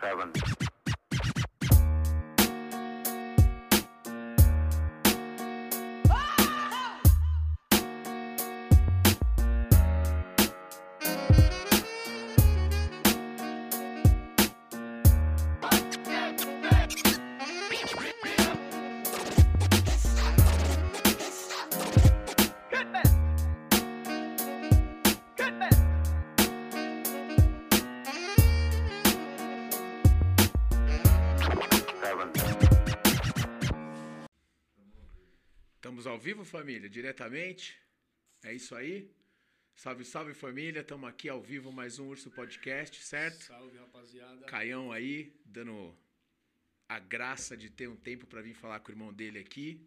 seven, vivo, família, diretamente. É isso aí. Salve, salve, família. Estamos aqui ao vivo, mais um Urso Podcast, certo? Salve, rapaziada. Caião aí, dando a graça de ter um tempo para vir falar com o irmão dele aqui.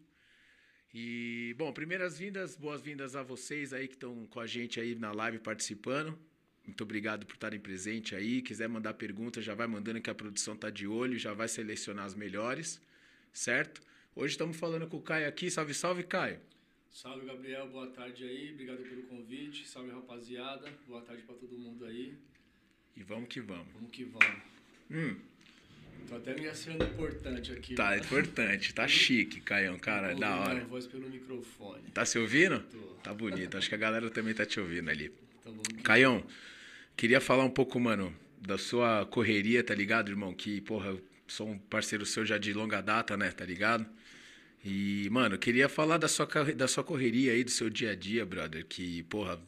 E, bom, primeiras-vindas, boas-vindas a vocês aí que estão com a gente aí na live participando. Muito obrigado por estarem presentes aí. Quiser mandar pergunta, já vai mandando que a produção tá de olho, já vai selecionar as melhores, certo? Hoje estamos falando com o Caio aqui. Salve, salve, Caio. Salve, Gabriel. Boa tarde aí. Obrigado pelo convite. Salve, rapaziada. Boa tarde pra todo mundo aí. E vamos que vamos. Vamos que vamos. Hum, Tô até me achando importante aqui. tá mano. importante, tá chique, Caião, cara, Tô da hora. minha voz pelo microfone. Tá se ouvindo? Tô. Tá bonito. Acho que a galera também tá te ouvindo ali. Então Caião, queria falar um pouco, mano, da sua correria, tá ligado, irmão? Que, porra, eu sou um parceiro seu já de longa data, né, tá ligado? E, mano, eu queria falar da sua, da sua correria aí, do seu dia a dia, brother. Que, porra,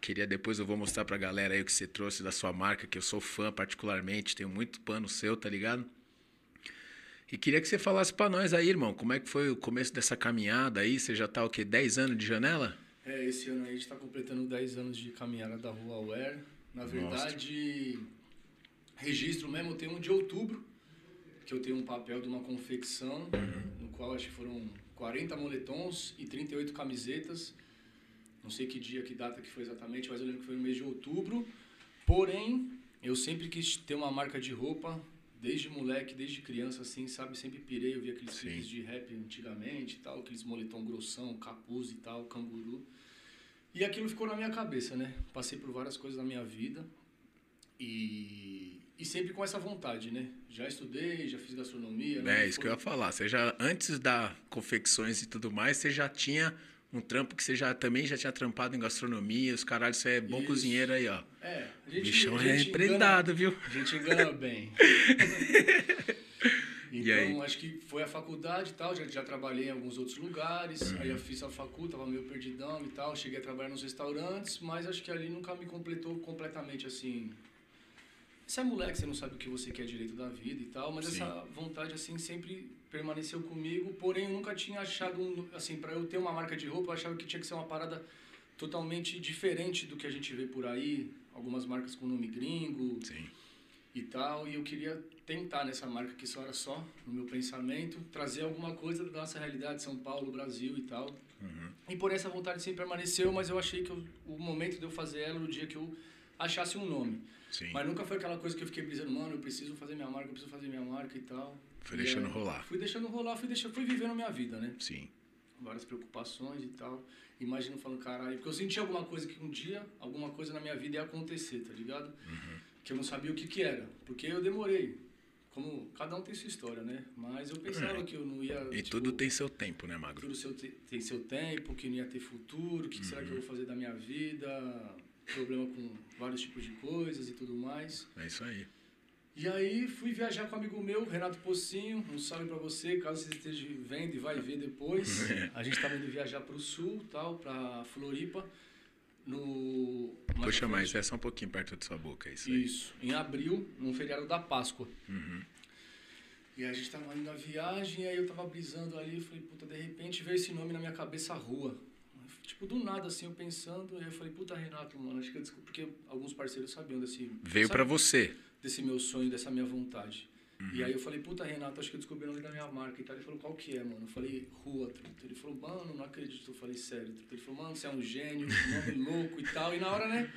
queria depois eu vou mostrar pra galera aí o que você trouxe da sua marca, que eu sou fã particularmente, tenho muito pano seu, tá ligado? E queria que você falasse pra nós aí, irmão, como é que foi o começo dessa caminhada aí? Você já tá, o quê, 10 anos de janela? É, esse ano aí a gente tá completando 10 anos de caminhada da Rua Aware. Na verdade, registro mesmo tem um de outubro, que eu tenho um papel de uma confecção, no qual acho que foram 40 moletons e 38 camisetas. Não sei que dia, que data que foi exatamente, mas eu lembro que foi no mês de outubro. Porém, eu sempre quis ter uma marca de roupa, desde moleque, desde criança, assim, sabe? Sempre pirei, eu via aqueles Sim. clipes de rap antigamente e tal, aqueles moletom grossão, capuz e tal, canguru. E aquilo ficou na minha cabeça, né? Passei por várias coisas na minha vida e, e sempre com essa vontade, né? Já estudei, já fiz gastronomia. né? É, isso que eu ia falar. Você já, antes da confecções e tudo mais, você já tinha um trampo que você já também já tinha trampado em gastronomia, os caralhos, você é bom Isso. cozinheiro aí, ó. É, a gente, bichão a é gente prendado, viu? Engana, a gente engana bem. Então, acho que foi a faculdade e tal, já, já trabalhei em alguns outros lugares, Uhum. aí eu fiz a facu, tava meio perdidão e tal, cheguei a trabalhar nos restaurantes, mas acho que ali nunca me completou completamente, assim... Você é moleque, você não sabe o que você quer direito da vida e tal, mas Sim. essa vontade, assim, sempre permaneceu comigo, porém eu nunca tinha achado, um, assim, para eu ter uma marca de roupa, eu achava que tinha que ser uma parada totalmente diferente do que a gente vê por aí, algumas marcas com nome gringo, Sim. e tal, e eu queria tentar nessa marca que só era só no meu pensamento, trazer alguma coisa da nossa realidade, São Paulo, Brasil e tal. Uhum. E por essa vontade sempre permaneceu, mas eu achei que eu- o momento de eu fazer ela no dia que eu achasse um nome. Sim. Mas nunca foi aquela coisa que eu fiquei brisando, mano, eu preciso fazer minha marca, eu preciso fazer minha marca e tal. Foi E deixando aí, rolar. Fui deixando rolar, fui, deixando, fui vivendo a minha vida, né? Sim. várias preocupações e tal. Imagino falando, caralho, porque eu senti alguma coisa que um dia, alguma coisa na minha vida ia acontecer, tá ligado? Uhum. Que eu não sabia o que que era, porque eu demorei. Como cada um tem sua história, né? Mas eu pensava É. que eu não ia. E tipo, tudo tem seu tempo, né, Magro? tudo seu te- tem seu tempo, que não ia ter futuro, o que, que será que Uhum. eu vou fazer da minha vida, problema com vários tipos de coisas e tudo mais. É isso aí. E aí fui viajar com um amigo meu, Renato Pocinho, um salve pra você, caso você esteja vendo e vai ver depois. A gente tava indo viajar pro sul, tal, pra Floripa, no... Puxa foi- mais, é só um pouquinho perto de sua boca, é isso aí. Isso, em abril, num feriado da Páscoa. Uhum. E a gente tava indo na viagem, e aí eu tava brisando ali, falei, puta, de repente veio esse nome na minha cabeça, Rua. Tipo, do nada, assim, eu pensando, aí eu falei, puta, Renato, mano, acho que eu descobri, porque alguns parceiros sabiam desse... Veio pra você. desse meu sonho, dessa minha vontade. Uhum. E aí eu falei, puta, Renato, acho que eu descobri o nome da minha marca e tal. Ele falou, qual que é, mano? Eu falei, Rua, truta. Ele falou, mano, não acredito. Eu falei, sério, truta. Ele falou, mano, você é um gênio, nome louco e tal. E na hora, né,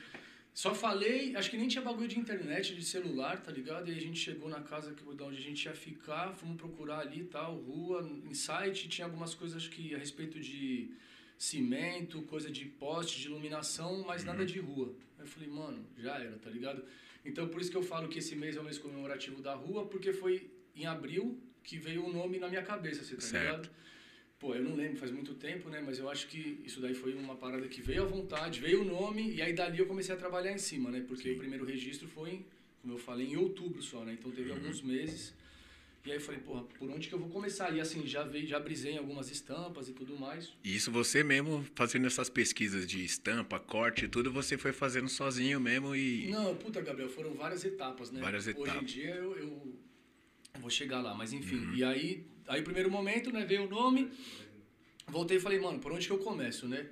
só falei, acho que nem tinha bagulho de internet, de celular, tá ligado? E aí a gente chegou na casa que, de onde a gente ia ficar, fomos procurar ali e tal, rua, em site, tinha algumas coisas, acho que a respeito de cimento, coisa de poste, de iluminação, mas nada de rua. Aí eu falei, mano, já era, tá ligado? Então por isso que eu falo que esse mês é o mês comemorativo da rua, porque foi em abril que veio o nome na minha cabeça, você tá Certo. ligado? Pô, eu não lembro, faz muito tempo, né? Mas eu acho que isso daí foi uma parada que veio à vontade, veio o nome, e aí dali eu comecei a trabalhar em cima, né? Porque Sim. o primeiro registro foi, como eu falei, em outubro só, né? Então Uhum. teve alguns meses. E aí eu falei, porra, por onde que eu vou começar? E assim, já veio, já brisei em algumas estampas e tudo mais. E isso você mesmo fazendo essas pesquisas de estampa, corte e tudo, você foi fazendo sozinho mesmo e. Não, puta, Gabriel, foram várias etapas, né? Várias Hoje em etapas. dia eu, eu vou chegar lá, mas enfim. Uhum. E aí, aí, primeiro momento, né, veio o nome. Voltei e falei, mano, por onde que eu começo, né?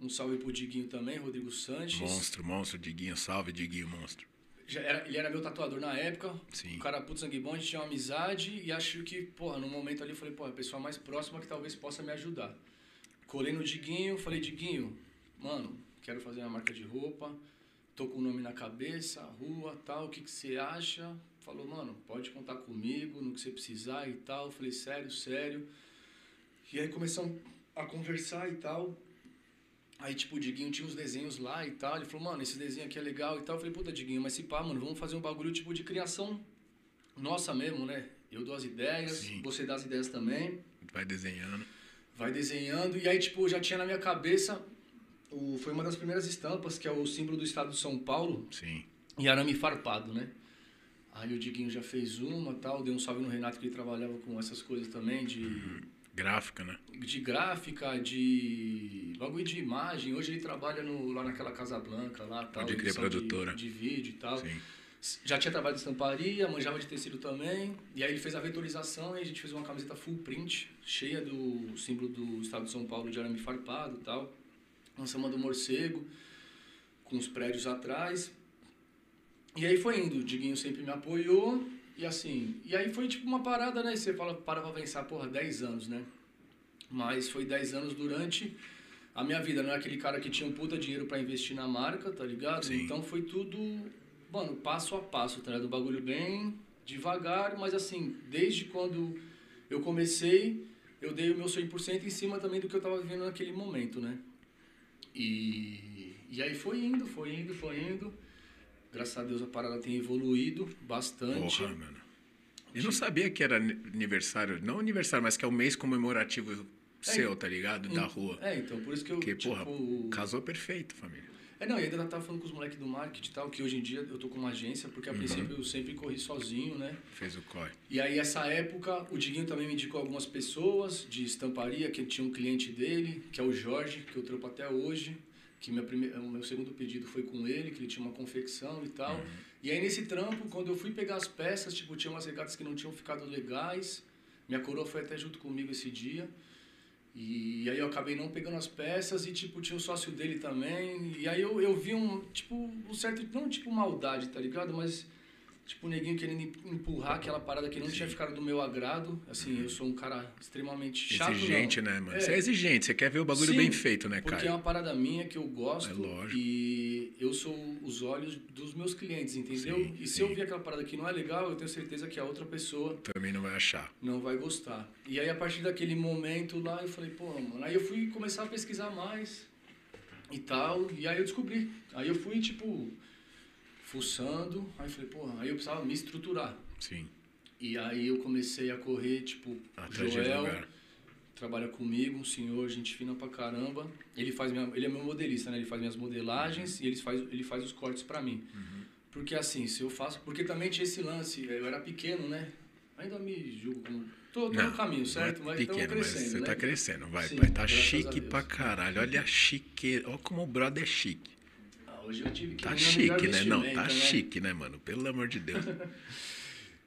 Um salve pro Diguinho também, Rodrigo Sanches. Monstro, monstro, Diguinho, salve, Diguinho, monstro. Era, ele era meu tatuador na época. Sim. Um cara puto sangue bom, a gente tinha uma amizade e acho que, porra, no momento ali eu falei, porra, a pessoa mais próxima que talvez possa me ajudar. Colei no Diguinho, falei, Diguinho, mano, quero fazer uma marca de roupa, tô com o nome na cabeça, rua, tal, o que que você acha? Falou, mano, pode contar comigo no que você precisar e tal. Eu falei, sério, sério. E aí começamos a conversar e tal. Aí, tipo, o Diguinho tinha uns desenhos lá e tal. Ele falou, mano, esse desenho aqui é legal e tal. Eu falei, puta, Diguinho, mas se pá, mano, vamos fazer um bagulho tipo de criação nossa mesmo, né? Eu dou as ideias, Sim. você dá as ideias também, Vai desenhando. vai desenhando. E aí, tipo, já tinha na minha cabeça, o, foi uma das primeiras estampas, que é o símbolo do estado de São Paulo, Sim. em arame farpado, né? Aí o Diguinho já fez uma tal, deu um salve no Renato que ele trabalhava com essas coisas também, de Gráfica, né? de gráfica, de bagulho de imagem. Hoje ele trabalha no, lá naquela Casa Blanca, lá tal. Pode crer, edição de- produtora. De, vídeo e tal. Sim. Já tinha trabalhado de estamparia, manjava de tecido também. E aí ele fez a vetorização e a gente fez uma camiseta full print, cheia do símbolo do estado de São Paulo de arame farpado e tal. Lançamos do morcego, com os prédios atrás. E aí foi indo, o Diguinho sempre me apoiou. E assim, e aí foi tipo uma parada, né? Você fala, para pra pensar, porra, 10 anos, né? Mas foi 10 anos durante a minha vida. Não é aquele cara que tinha um puta dinheiro pra investir na marca, tá ligado? Sim. Então foi tudo, mano, passo a passo, tá ligado? O bagulho bem devagar, mas assim, desde quando eu comecei, eu dei o meu 100% em cima também do que eu tava vivendo naquele momento, né? E, e aí foi indo, foi indo, foi indo. Graças a Deus a parada tem evoluído bastante. Porra, mano. Eu não sabia que era aniversário, não aniversário, mas que é o mês comemorativo seu, tá ligado? Da rua. É, então, por isso que eu, Porque, tipo... porra, casou perfeito, família. É, não, e ainda tava falando com os moleques do marketing e tal, que hoje em dia eu tô com uma agência, porque a Uhum. princípio eu sempre corri sozinho, né? Fez o corre. E aí, essa época, o Diguinho também me indicou algumas pessoas de estamparia, que tinha um cliente dele, que é o Jorge, que eu trampo até hoje, que minha primeira, o meu segundo pedido foi com ele, que ele tinha uma confecção e tal. E aí, nesse trampo, quando eu fui pegar as peças, tipo, tinha umas regatas que não tinham ficado legais, minha coroa foi até junto comigo esse dia. E aí eu acabei não pegando as peças e, tipo, tinha o sócio dele também. E aí eu, eu vi um, tipo, um certo, não tipo maldade, tá ligado? Mas, tipo, o neguinho querendo em- empurrar aquela parada que não tinha ficado do meu agrado. Assim, eu sou um cara extremamente chato, exigente, não. né, mano? É. Você é exigente, você quer ver o bagulho Sim, bem feito, né, Porque é cara? uma parada minha que eu gosto É lógico. e eu sou os olhos dos meus clientes, entendeu? Sim, e se sim. eu ver aquela parada que não é legal, eu tenho certeza que a outra pessoa Também não vai achar. não vai gostar. E aí, a partir daquele momento lá, eu falei, pô, mano. Aí eu fui começar a pesquisar mais e tal. E aí eu descobri. Aí eu fui, tipo, fuçando. Aí eu falei, pô, aí eu precisava me estruturar. Sim. E aí eu comecei a correr, tipo, Atrás Joel trabalha comigo, um senhor, gente fina pra caramba. Ele faz minha, ele é meu modelista, né? Ele faz minhas modelagens e ele faz, ele faz os cortes pra mim. Uhum. Porque assim, se eu faço, porque também tinha esse lance, eu era pequeno, né? Ainda me julgo como tô, tô no caminho, certo? não é Mas estamos pequeno, mas crescendo, você né? tá crescendo, vai, Sim, vai. Tá chique pra caralho. Olha a chique. Olha como o brother é chique. Hoje eu tive que Tá chique, né? Não, tá vestimenta, né? chique, né, mano? Pelo amor de Deus.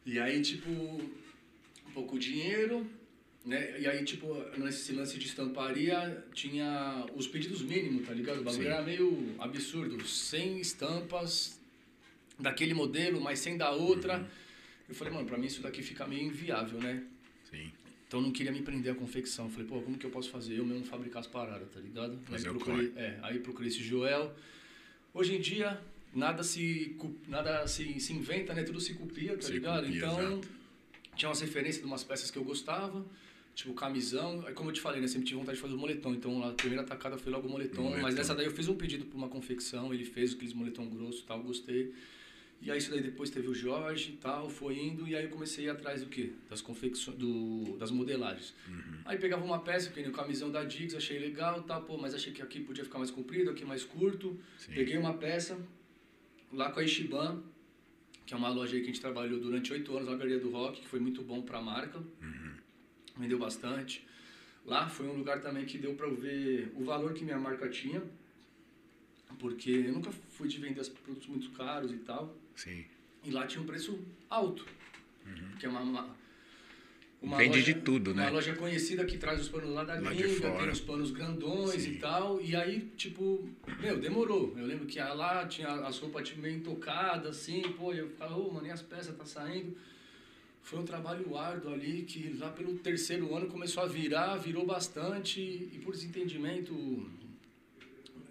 E aí, tipo, um pouco dinheiro, né? E aí, tipo, nesse lance de estamparia, tinha os pedidos mínimos, tá ligado? O bagulho Sim. era meio absurdo. 100 estampas daquele modelo, mas sem da outra. Uhum. Eu falei, mano, pra mim isso daqui fica meio inviável, né? Sim. Então eu não queria me prender à confecção. Eu falei, pô, como que eu posso fazer? Eu mesmo fabricar as paradas, tá ligado? Fazer aí procurei, é, aí procurei esse Joel. Hoje em dia, nada se nada se, se inventa, né? Tudo se copia, tá Se ligado? copia, então, exato. tinha umas referências de umas peças que eu gostava. Tipo, camisão, aí como eu te falei, né? Sempre tive vontade de fazer o moletom. Então a primeira tacada foi logo o moletom. Moletom. Mas nessa daí eu fiz um pedido pra uma confecção, ele fez aqueles moletom grosso e tal, gostei. E aí isso daí depois teve o Jorge e tal, foi indo, e aí eu comecei a ir atrás do quê? Das confecções, do, das modelagens. Uhum. Aí pegava uma peça, que nem o camisão da Diggs, achei legal, tá, pô, mas achei que aqui podia ficar mais comprido, aqui mais curto. Sim. Peguei uma peça lá com a Ishiban, que é uma loja aí que a gente trabalhou durante oito anos na Galeria do Rock, que foi muito bom pra marca. Vendeu bastante. Lá foi um lugar também que deu pra eu ver o valor que minha marca tinha, porque eu nunca fui de vender produtos muito caros e tal. Sim. E lá tinha um preço alto. Que é uma, uma, uma Vende loja- de tudo, né? Uma loja conhecida que traz os panos lá da Lá gringa, tem os panos grandões Sim. e tal. E aí, tipo, meu, demorou. Eu lembro que lá tinha as roupas tipo, meio intocadas, assim, pô, eu ficava, ô, mano, e as peças tá saindo. Foi um trabalho árduo ali, que lá pelo terceiro ano começou a virar, virou bastante, e por desentendimento,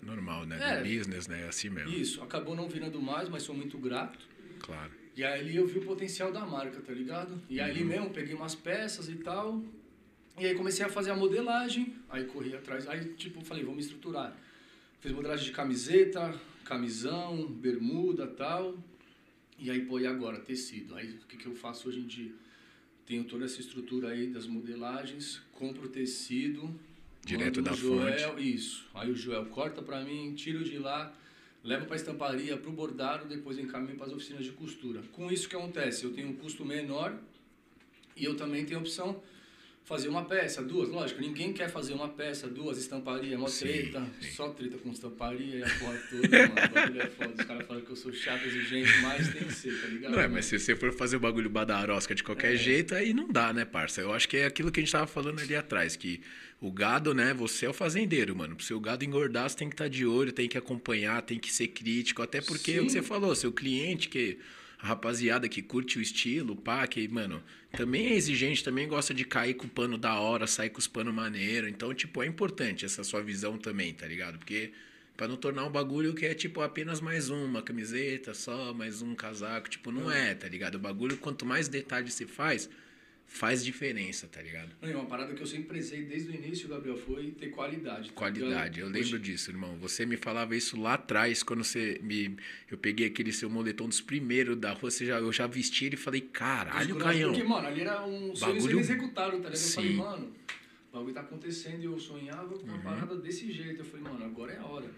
Normal, né? É. Do business, né? Assim mesmo. isso, acabou não virando mais, mas sou muito grato. Claro. E aí ali eu vi o potencial da marca, tá ligado? E aí ali mesmo peguei umas peças e tal. E aí comecei a fazer a modelagem, aí corri atrás, aí tipo, falei, vou me estruturar. Fiz modelagem de camiseta, camisão, bermuda tal. E aí, pô, e agora? Tecido. Aí o que, que eu faço hoje em dia? Tenho toda essa estrutura aí das modelagens, compro tecido. Direto da o Joel, Isso. Aí o Joel corta pra mim, tiro de lá, levo pra estamparia, pro bordado, depois encaminho para as oficinas de costura. Com isso que acontece? Eu tenho um custo menor e eu também tenho a opção fazer uma peça, duas, lógico, ninguém quer fazer uma peça, duas, estamparia, mó treta, sim. só treta com estamparia e a porra toda, mano, o é foda, os caras falam que eu sou chato, exigente, mas tem que ser, tá ligado? Não é, mas se você for fazer o bagulho badarosca de qualquer É. jeito, aí não dá, né, parça? Eu acho que é aquilo que a gente tava falando ali atrás, que o gado, né, você é o fazendeiro, mano. Pro seu gado engordar, você tem que estar de olho, tem que acompanhar, tem que ser crítico, até porque é o que você falou, seu cliente, que a rapaziada que curte o estilo, pá, que, mano, também é exigente, também gosta de cair com o pano da hora, sair com os panos maneiro. Então, tipo, é importante essa sua visão também, tá ligado? Porque Pra não tornar um bagulho que é tipo apenas mais um, uma camiseta só, mais um casaco. Tipo, não é, tá ligado? O bagulho, quanto mais detalhe você faz, faz diferença, tá ligado? Não, uma parada que eu sempre prezei desde o início, Gabriel, foi ter qualidade. tá Qualidade, eu ligado? lembro Hoje- disso, irmão. Você me falava isso lá atrás, quando você me. Eu peguei aquele seu moletom dos primeiros da rua, você já, eu já vesti ele e falei, caralho, Caião. Porque, mano, ali era um sonho Bagulho- executado, tá ligado? Eu falei, Sim. mano, o bagulho tá acontecendo e eu sonhava com uma Uhum. parada desse jeito. Eu falei, mano, agora é a hora.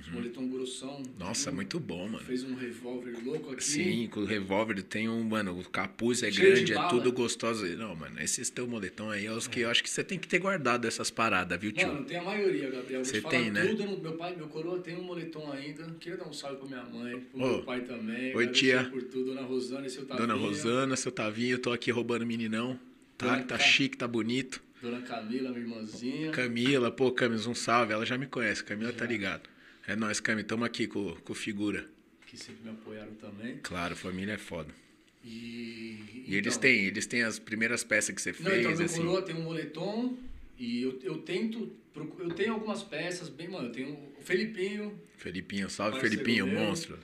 Os moletom grossão. Nossa, um- muito bom, mano. Fez um revólver louco aqui. Sim, com o revólver tem um, mano, o capuz é Cheio de grande, é tudo gostoso. Não, mano, esses teu moletom aí é os que eu acho que você tem que ter guardado essas paradas, viu, tio? Mano, tem a maioria, Gabriel. Você tem, né? tudo. Meu pai, meu coroa tem um moletom ainda. Queria dar um salve pra minha mãe, pro Ô. meu pai também. Oi, tia. por tudo. Dona Rosana e seu Tavinho. Dona Rosana, seu Tavinho, eu tô aqui roubando meninão. Tá, Dona tá Ca- chique, tá bonito. Dona Camila, minha irmãzinha. Camila, pô, Camis, um salve. Ela já me conhece, Camila tá ligado. É nóis, Cami, tamo aqui com, com figura. Que sempre me apoiaram também. Claro, família é foda. E, E eles então- têm, eles têm as primeiras peças que você Não, então fez, meu assim. coroa tem um moletom e eu, eu tento. Eu tenho algumas peças bem, mano. Eu tenho o Felipinho. Felipinho, salve Felipinho, meu. monstro.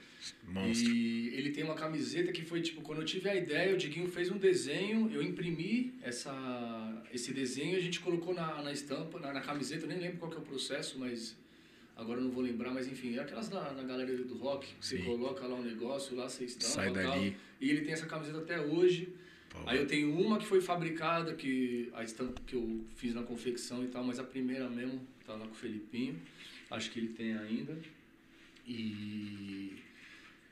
Monstro. E ele tem uma camiseta que foi tipo, quando eu tive a ideia, o Diguinho fez um desenho, eu imprimi essa, esse desenho e a gente colocou na, na estampa, na, na camiseta, eu nem lembro qual que é o processo, mas agora eu não vou lembrar, mas enfim, é aquelas na, na galeria do rock, que você coloca lá um negócio, lá você estampa Sai e tal. dali. E ele tem essa camiseta até hoje. Pô, Aí eu tenho uma que foi fabricada, que a estampa que eu fiz na confecção e tal, mas a primeira mesmo tá lá com o Felipinho. Acho que ele tem ainda. E.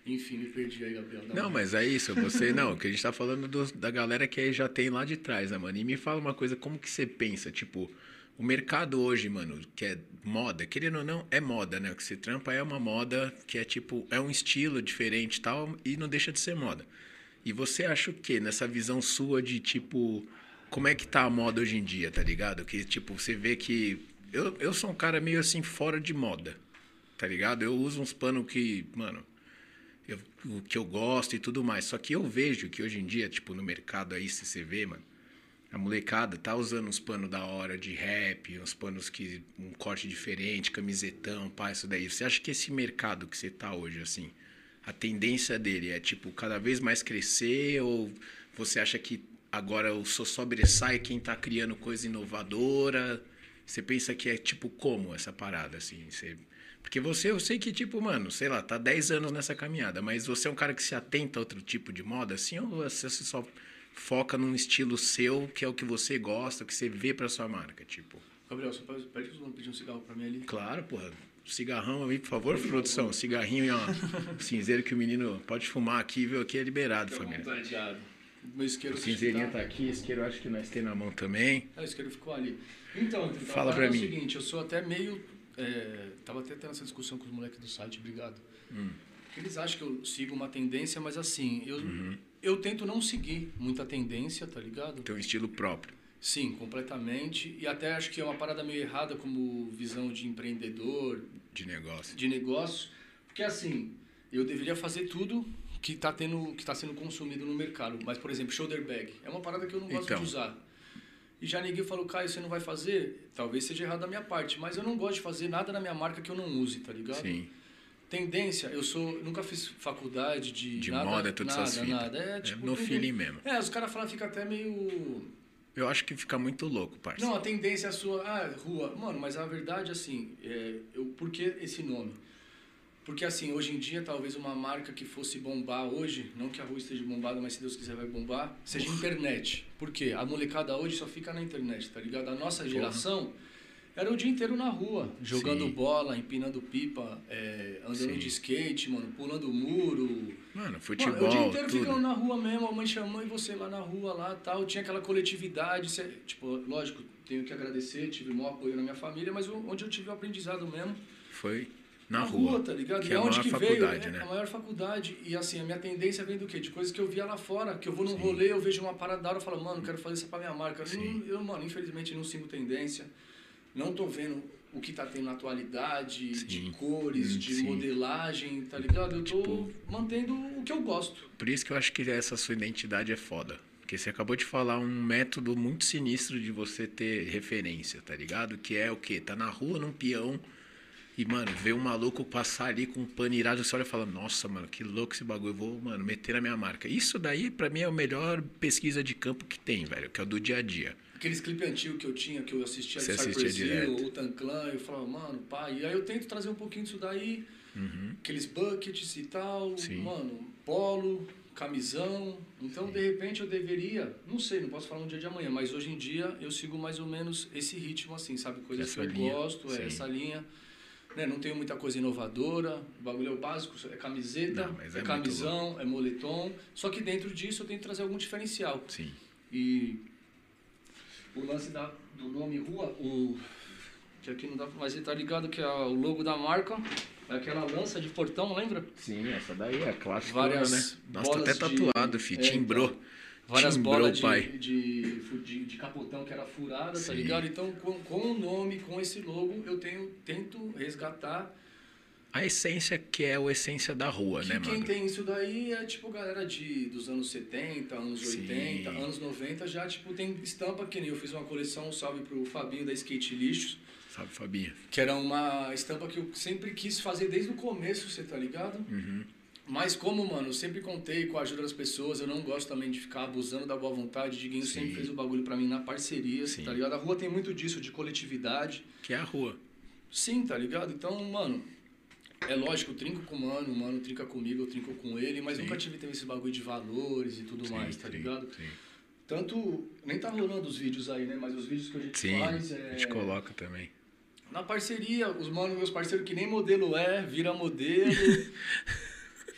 Enfim, me perdi aí, Gabriel. Não, mas é isso, você não, que a gente tá falando do- da galera que aí já tem lá de trás, né, mano? E me fala uma coisa, como que você pensa, tipo, o mercado hoje, mano, que é moda, querendo ou não, é moda, né? O que você trampa é uma moda que é tipo, é um estilo diferente e tal, e não deixa de ser moda. E você acha o quê? Nessa visão sua de tipo, como é que tá a moda hoje em dia, tá ligado? Que tipo, você vê que. Eu, eu sou um cara meio assim fora de moda, tá ligado? Eu uso uns panos que, mano, eu- o que eu gosto e tudo mais. Só que eu vejo que hoje em dia, tipo, no mercado aí, se você vê, mano, a molecada tá usando uns panos da hora de rap, uns panos que. um corte diferente, camisetão, pá, isso daí. Você acha que esse mercado que você tá hoje, assim, a tendência dele é, tipo, cada vez mais crescer ou você acha que agora o só sobressai quem tá criando coisa inovadora? Você pensa que é tipo como essa parada, assim? Você... Porque você, eu sei que, tipo, mano, sei lá, tá 10 anos nessa caminhada, mas você é um cara que se atenta a outro tipo de moda, assim, ou você só foca num estilo seu, que é o que você gosta, o que você vê pra sua marca, tipo? Gabriel, você pede pede que pedir um cigarro pra mim ali? Claro, porra. Cigarrão aí, por favor, produção. Cigarrinho, ó. cinzeiro que o menino pode fumar aqui, viu? Aqui é liberado, família. Vontade. Meu isqueiro O cinzeirinho tá aqui, isqueiro acho que nós temos na mão também. Ah, o isqueiro ficou ali. Então, Trinta, Fala pra parada é mim. o seguinte, eu sou até meio... É, tava até tendo essa discussão com os moleques do site, obrigado. Hum. Eles acham que eu sigo uma tendência, mas assim, eu, Uhum. Eu tento não seguir muita tendência, tá ligado? Tem um estilo próprio. Sim, completamente. E até acho que é uma parada meio errada como visão de empreendedor, de negócio. de negócio, porque assim, eu deveria fazer tudo que está tendo, que tá sendo consumido no mercado. Mas, por exemplo, shoulder bag é uma parada que eu não gosto Então. de usar. E já ninguém falou, Caio, você não vai fazer? Talvez seja errado da minha parte, mas eu não gosto de fazer nada na minha marca que eu não use, tá ligado? Sim. Tendência, eu sou, nunca fiz faculdade de, De nada, moda, todas nada, essas fitas. nada. É, É tipo, no tudo- feeling mesmo. É, os caras falam, fica até meio Eu acho que fica muito louco, parça. não, a tendência é a sua. Ah, rua. Mano, mas a verdade, assim, é, eu, por que esse nome? Porque, assim, hoje em dia, talvez uma marca que fosse bombar hoje, não que a rua esteja bombada, mas se Deus quiser vai bombar, seja internet. Por quê? A molecada hoje só fica na internet, tá ligado? A nossa geração era o dia inteiro na rua, jogando Sim. bola, empinando pipa, é, andando Sim. de skate, mano, pulando muro, Mano, futebol, Mano, o dia inteiro tudo. ficando na rua mesmo, a mãe chamando e você lá na rua, lá tal. Tinha aquela coletividade. tipo, lógico, tenho que agradecer, tive o maior apoio na minha família, mas onde eu tive o aprendizado mesmo, Foi na, rua. tá ligado? Que e é a maior que faculdade, veio? É, né? a maior faculdade. E assim, a minha tendência vem do quê? De coisas que eu via lá fora, que eu vou num Sim. rolê, eu vejo uma parada da hora, eu falo, mano, quero fazer isso pra minha marca. Não- eu, mano, infelizmente não sigo tendência. Não tô vendo o que tá tendo na atualidade, de Sim. cores, Hum, de sim. modelagem, tá ligado? Eu tô Tipo- mantendo o que eu gosto. Por isso que eu acho que essa sua identidade é foda. Porque você acabou de falar um método muito sinistro de você ter referência, tá ligado? Que é o quê? Tá na rua, num peão, e, mano, vê um maluco passar ali com um pano irado, você olha e fala, nossa, mano, que louco esse bagulho, eu vou, mano, meter na minha marca. Isso daí, pra mim, é a melhor pesquisa de campo que tem, velho, que é o do dia a dia. Aqueles clipes antigos que eu tinha, que eu assistia do Cypress Hill, o Tanclan, eu falava, mano, pai. E aí eu tento trazer um pouquinho disso daí, aqueles buckets e tal, Uhum. Sim. mano, polo, camisão. Então, de repente, eu deveria, não sei, não posso falar no dia de amanhã, mas hoje em dia eu sigo mais ou menos esse ritmo assim, sabe? Coisas Essa que eu linha, gosto, é sim. essa linha. Né? Não tenho muita coisa inovadora, o bagulho é o básico, é camiseta, Não, é, é camisão, é moletom. Só que dentro disso eu tento trazer algum diferencial. Sim. E o lance da, do nome rua, o. Que aqui não dá Mas ele tá ligado que é o logo da marca é aquela lança de portão, lembra? Sim, essa daí é clássica, Várias né? Nossa, tá até de- tatuado, fi, é, timbrou. então. Várias Timbrou, bolas de, pai. de, de, de capotão que era furada, tá Sim. ligado? Então, com, com o nome, com esse logo, eu tenho, tento resgatar. A essência que é a essência da rua, Que né, quem mano? tem isso daí é tipo galera de, dos anos 70, anos Sim. 80, anos 90, já tipo tem estampa que nem eu fiz uma coleção, um salve pro Fabinho da Skate Lixos. Sabe, Fabinho? Que era uma estampa que eu sempre quis fazer desde o começo, você tá ligado? Uhum. Mas como, mano, eu sempre contei com a ajuda das pessoas, eu não gosto também de ficar abusando da boa vontade. Diguinho Sim. sempre fez o bagulho pra mim na parceria, Sim. tá ligado? A rua tem muito disso, de coletividade. Que é a rua. Sim, tá ligado? Então, mano, é lógico, eu trinco com o mano, o mano trinca comigo, eu trinco com ele, mas Sim. nunca tive também esse bagulho de valores e tudo mais, tá sim, ligado? Sim, Tanto, nem tá rolando os vídeos aí, né? Mas os vídeos que a gente Sim, faz a é... gente coloca também. Na parceria, os manos, meus parceiros que nem modelo é, vira modelo.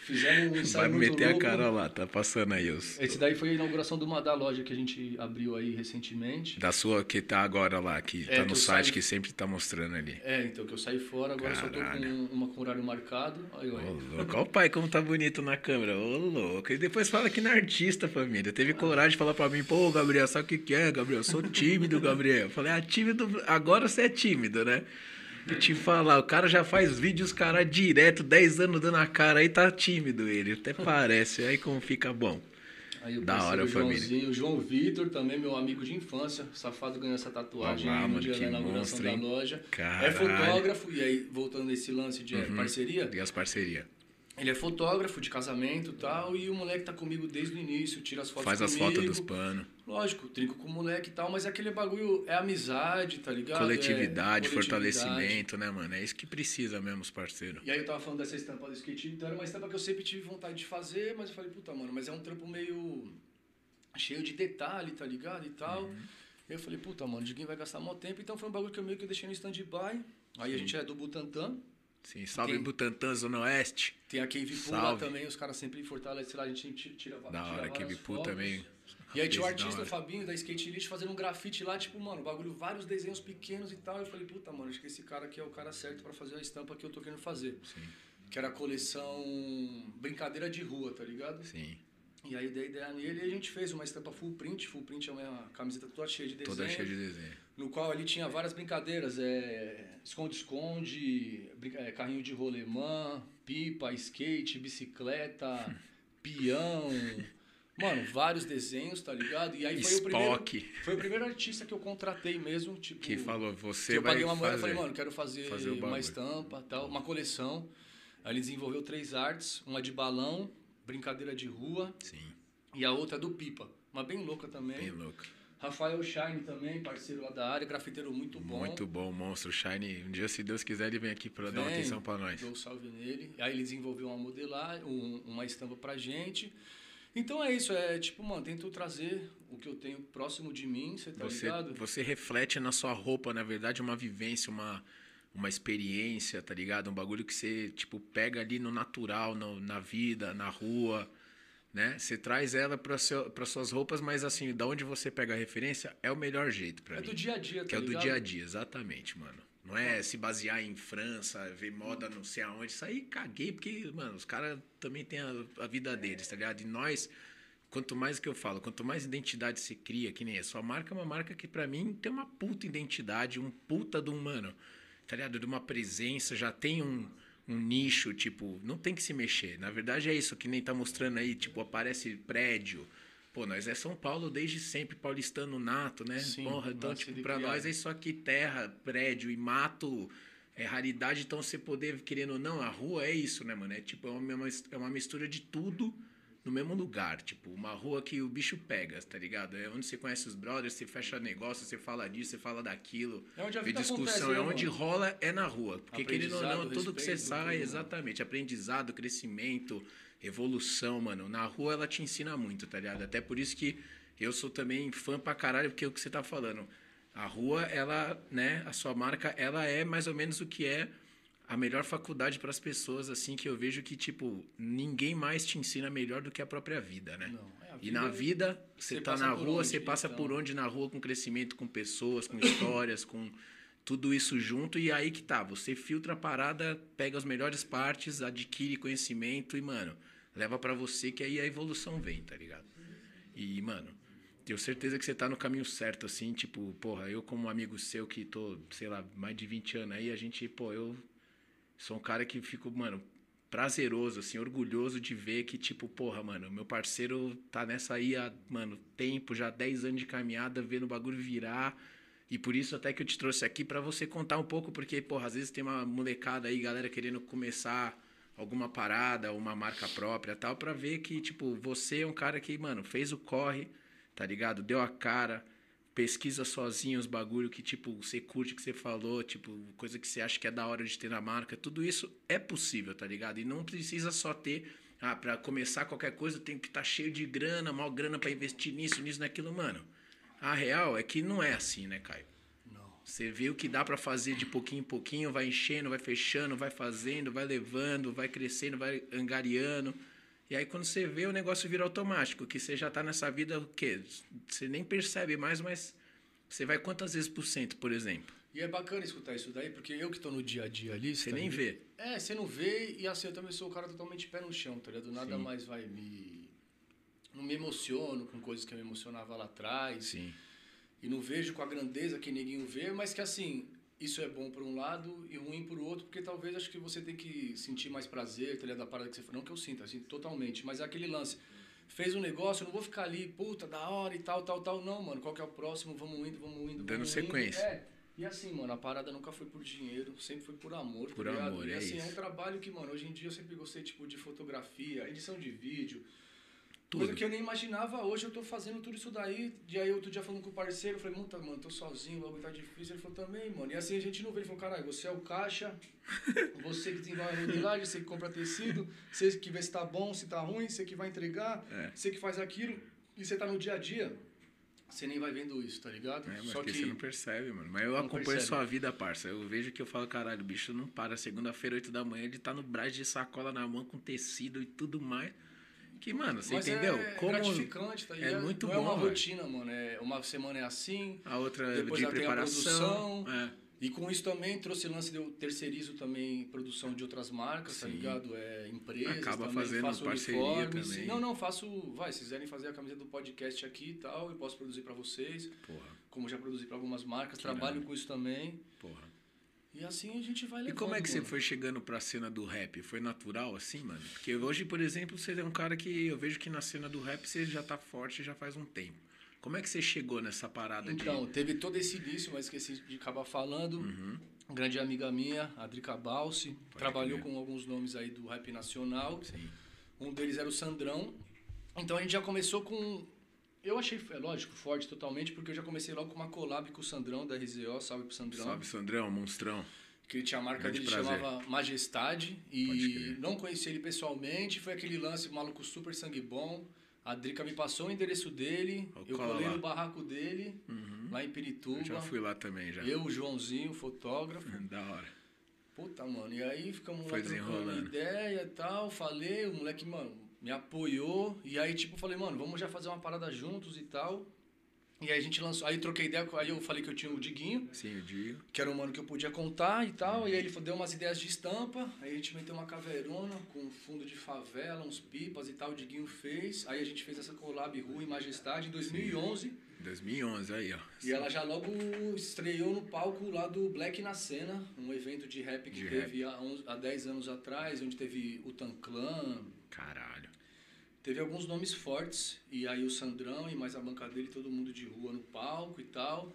Fizemos um ensaio Vai muito meter louco. a cara lá, tá passando aí os. Esse daí foi a inauguração de uma da loja que a gente abriu aí recentemente. Da sua que tá agora lá, que É, tá que no eu site saio- que sempre tá mostrando ali. É, então que eu saí fora, agora só tô Caralho. com uma com horário marcado. Aí, Ô, olha. louco. Olha o pai como tá bonito na câmera. Ô, louco. E depois fala que não é artista, família. Teve coragem de falar pra mim, pô, Gabriel, sabe o que, que é, Gabriel? Eu sou tímido, Gabriel. Eu falei, ah, tímido. Agora você é tímido, né? E te falar, o cara já faz vídeos, cara, direto, 10 anos dando a cara, aí tá tímido ele. Até parece. Aí como fica bom. Aí o Da hora, família. Joãozinho, o João Vitor, também meu amigo de infância. O safado ganhou essa tatuagem Olha lá, aí no mano, dia da inauguração monstro, da loja. Caralho. É fotógrafo, e aí, voltando nesse lance de é, parceria, E as parcerias. Ele é fotógrafo de casamento e tal, e o moleque tá comigo desde o início, tira as fotos Faz as comigo. fotos dos panos. Lógico, trinco com o moleque e tal, mas aquele bagulho é amizade, tá ligado? Coletividade, É fortalecimento, né, mano? É isso que precisa mesmo, os parceiros. E aí eu tava falando dessa estampa do skate, então era uma estampa que eu sempre tive vontade de fazer, mas eu falei, puta, mano, mas é um trampo meio cheio de detalhe, tá ligado? E tal. Uhum. Eu falei, puta, mano, ninguém vai gastar mó tempo, então foi um bagulho que eu meio que deixei no stand-by. Aí a gente é do Butantan, Sim, salve Tem- Butantã, Zona Oeste. tem a Cave Pool lá também, os caras sempre fortalecem lá, a gente tira, Da tira hora, várias Cave Pool fotos. também. E aí tinha o artista, o. Fabinho, da Skate Elite, fazendo um grafite lá, tipo, mano, bagulho, vários desenhos pequenos e tal. Eu falei, puta, mano, acho que esse cara aqui é o cara certo pra fazer a estampa que eu tô querendo fazer. Sim, Que era a coleção Brincadeira de Rua, tá ligado? sim. E aí eu dei ideia nele e a gente fez uma estampa full print. Full print é uma camiseta toda cheia de desenho. Toda cheia de desenho. No qual ali tinha várias brincadeiras. É, esconde-esconde, é, carrinho de rolemã, pipa, skate, bicicleta, peão. Mano, vários desenhos, tá ligado? E aí foi o primeiro... Spock, Foi o primeiro artista que eu contratei mesmo, tipo... que falou, que você eu vai paguei uma moeda e fazer. falei, mano, quero fazer, fazer uma estampa, tal, uma coleção. Aí ele desenvolveu três artes, uma de balão, brincadeira de rua Sim, e a outra do pipa. Uma bem louca também. bem louco. Rafael Shine também, parceiro lá da área, grafiteiro muito bom. Muito bom, monstro. Shine, um dia, se Deus quiser, ele vem aqui pra dar uma atenção pra nós. Dou um salve nele. Aí ele desenvolveu uma modelagem, um- uma estampa pra gente. Então é isso, é tipo, mano, tento trazer o que eu tenho próximo de mim, você tá Você, ligado? você reflete na sua roupa, na verdade, uma vivência, uma, uma experiência, tá ligado? Um bagulho que você, tipo, pega ali no natural, no- na vida, na rua, né? Você traz ela para suas roupas, mas assim, da onde você pega a referência é o melhor jeito pra É mim. do dia a dia, tá que é o do ligado? dia a dia, exatamente, mano. Não é se basear em França, ver moda não sei aonde. Isso aí caguei, porque, mano, os caras também têm a, a vida deles, tá ligado? E nós, quanto mais que eu falo, quanto mais identidade se cria, que nem a sua marca é uma marca que pra mim tem uma puta identidade, um puta de um, mano, tá ligado? De uma presença, já tem um, um nicho, tipo, não tem que se mexer. Na verdade é isso que nem tá mostrando aí, tipo, aparece prédio. Pô, nós é São Paulo desde sempre, paulistano nato, né? Sim, Porra, então, tipo, pra criado. nós é isso aqui, terra, prédio e mato é raridade, então você poder, querendo ou não, a rua é isso, né, mano? É tipo, é uma, é uma mistura de tudo no mesmo lugar. Tipo, uma rua que o bicho pega, tá ligado? É onde você conhece os brothers, você fecha negócio, você fala disso, você fala daquilo. É onde a vida discussão, né, é onde mano? rola é na rua. Porque querendo ou não, tudo que você sai, mano. exatamente, aprendizado, crescimento, evolução, mano. Na rua ela te ensina muito, tá ligado? Até por isso que eu sou também fã pra caralho, porque é o que você tá falando. A rua, ela, né, a sua marca, ela é mais ou menos o que é a melhor faculdade para as pessoas, assim, que eu vejo que, tipo, ninguém mais te ensina melhor do que a própria vida, né? Não, é, a e na vida- vida, você tá na rua, onde, você passa então. por onde na rua com crescimento, com pessoas, com histórias, com tudo isso junto, e aí que tá, você filtra a parada, pega as melhores partes, adquire conhecimento e, mano, leva pra você que aí a evolução vem, tá ligado? E, mano, tenho certeza que você tá no caminho certo, assim, tipo, porra, eu como amigo seu que tô, sei lá, mais de 20 anos aí, a gente, pô, eu sou um cara que fico, mano, prazeroso, assim, orgulhoso de ver que, tipo, porra, mano, meu parceiro tá nessa aí há, mano, tempo, já 10 anos de caminhada, vendo o bagulho virar. E por isso até que eu te trouxe aqui pra você contar um pouco, porque, porra, às vezes tem uma molecada aí, galera querendo começar alguma parada, uma marca própria tal, pra ver que, tipo, você é um cara que, mano, fez o corre, tá ligado? Deu a cara, pesquisa sozinho os bagulho que, tipo, você curte que você falou, tipo, coisa que você acha que é da hora de ter na marca. Tudo isso é possível, tá ligado? E não precisa só ter, ah, pra começar qualquer coisa tem que estar cheio de grana, mal grana pra investir nisso, nisso, naquilo, mano. A real é que não é assim, né, Caio? Não. Você vê o que dá pra fazer de pouquinho em pouquinho, vai enchendo, vai fechando, vai fazendo, vai levando, vai crescendo, vai angariando. E aí quando você vê o negócio vira automático, que você já tá nessa vida, o quê? Você nem percebe mais, mas você vai quantas vezes por cento, por exemplo? E é bacana escutar isso daí, porque eu que tô no dia a dia ali... Você tá nem ligado? vê. É, você não vê e assim, eu também sou o cara totalmente pé no chão, tá ligado? Nada Sim. mais vai me... Não me emociono com coisas que eu me emocionava lá atrás. Sim. E não vejo com a grandeza que ninguém vê, mas que assim, isso é bom por um lado e ruim por outro, porque talvez acho que você tem que sentir mais prazer, tá ligado? Da parada que você faz. Não que eu sinta, assim, totalmente, mas é aquele lance. Fez um negócio, eu não vou ficar ali, puta, da hora e tal, tal, tal. Não, mano, qual que é o próximo? Vamos indo, vamos indo. Dando vamos sequência. Indo. É. E assim, mano, a parada nunca foi por dinheiro, sempre foi por amor, Por tá amor, e é assim, é isso. um trabalho que, mano, hoje em dia eu sempre gostei, tipo, de fotografia, edição de vídeo. Tudo. Coisa que eu nem imaginava, hoje eu tô fazendo tudo isso daí. E aí outro dia falando com o parceiro, eu falei, puta, mano, tô sozinho, o bagulho tá difícil. Ele falou também, mano. E assim a gente não vê, ele falou, caralho, você é o caixa, você que desenvolve a modelagem, você que compra tecido, você que vê se tá bom, se tá ruim, você que vai entregar, É. você que faz aquilo. E você tá no dia a dia, você nem vai vendo isso, tá ligado? É, mas Só que que você não percebe, mano. Mas eu Não acompanho percebe. sua vida, parça. Eu vejo que eu falo, caralho, o bicho não para. Segunda-feira, 8 da manhã, ele tá no braço de sacola na mão com tecido e tudo mais. Que, mano, você Mas entendeu? É Como gratificante, tá é ligado? muito não bom, é uma rotina, mano. É, uma semana é assim, a outra Depois de já tem a preparação. produção. É. E com isso também trouxe lance de eu terceirizo também produção de outras marcas, tá Sim. ligado? É, empresas Acaba também, fazendo faço parceria uniformes. também. Não, não, faço... Vai, se quiserem fazer a camisa do podcast aqui e tal, eu posso produzir pra vocês. Porra, Como já produzi pra algumas marcas, Que trabalho irado. com isso também. porra. E assim a gente vai E levando, como é que você foi chegando pra cena do rap? Foi natural assim, mano? Porque hoje, por exemplo, você é um cara que eu vejo que na cena do rap você já tá forte já faz um tempo. Como é que você chegou nessa parada Então, teve todo esse início, mas esqueci de acabar falando. Uhum. Grande amiga minha, a Drica Balsi, trabalhou crer. com alguns nomes aí do rap nacional. de. Sim. Um deles era o Sandrão. Então a gente já começou com. Eu achei, é lógico, forte totalmente, porque eu já comecei logo com uma collab com o Sandrão da RZO, salve pro Sandrão. Salve, Sandrão, monstrão. Que tinha a marca Grande dele prazer. chamava Majestade. E não conheci ele pessoalmente, foi aquele lance maluco super sangue bom. A Drica me passou o endereço dele, eu cola colei lá. no barraco dele, lá em Pirituba. Eu já fui lá também já. Eu, o Joãozinho, fotógrafo. Da hora. Puta, mano, e aí ficamos Foi lá trocando ideia e tal, falei, o moleque, mano, me apoiou, e aí, tipo, falei, mano, vamos já fazer uma parada juntos e tal. E aí a gente lançou, aí troquei ideia, aí eu falei que eu tinha o Diguinho, Sim, eu digo. que era um mano que eu podia contar e tal, e aí ele deu umas ideias de estampa, aí a gente meteu uma caveirona com fundo de favela, uns pipas e tal, o Diguinho fez, aí a gente fez essa collab Rua e Majestade em 2011, 2011, aí, ó. e ela já logo estreou no palco lá do Black na Cena, um evento de rap que De teve há, uns- há 10 anos atrás, onde teve o Tan Clan, Caralho. Teve alguns nomes fortes, e aí o Sandrão e mais a banca dele, todo mundo de rua no palco e tal.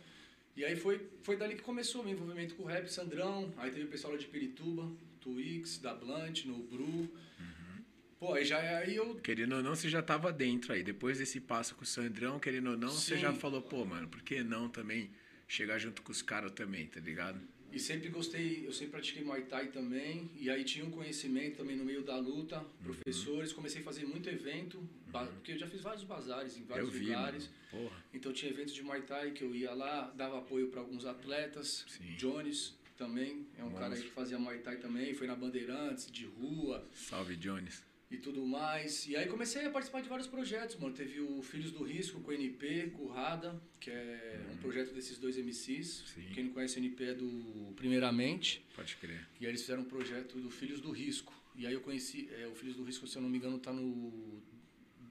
E aí foi, foi dali que começou o meu envolvimento com o rap, Sandrão, aí teve o pessoal lá de Pirituba, Twix, da Blunt, no Bru. Pô, aí já aí eu Querendo ou não, você já tava dentro aí. Depois desse passo com o Sandrão, querendo ou não, você Sim. já falou, pô, mano, por que não também chegar junto com os caras também, tá ligado? E sempre gostei, eu sempre pratiquei Muay Thai também, e aí tinha um conhecimento também no meio da luta, Uhum. professores, comecei a fazer muito evento, ba- porque eu já fiz vários bazares em vários vi, lugares. Então tinha eventos de Muay Thai que eu ia lá, dava apoio para alguns atletas. Sim. Jones também, é um cara aí que fazia Muay Thai também, foi na Bandeirantes, de rua Salve, Jones. E tudo mais. E aí comecei a participar de vários projetos, mano. Teve o Filhos do Risco com o NP, com o Rada, que é um projeto desses dois MCs. Sim. Quem não conhece o NP é do Primeiramente. Pode crer. E aí eles fizeram um projeto do Filhos do Risco. E aí eu conheci, é, o Filhos do Risco, se eu não me engano, tá no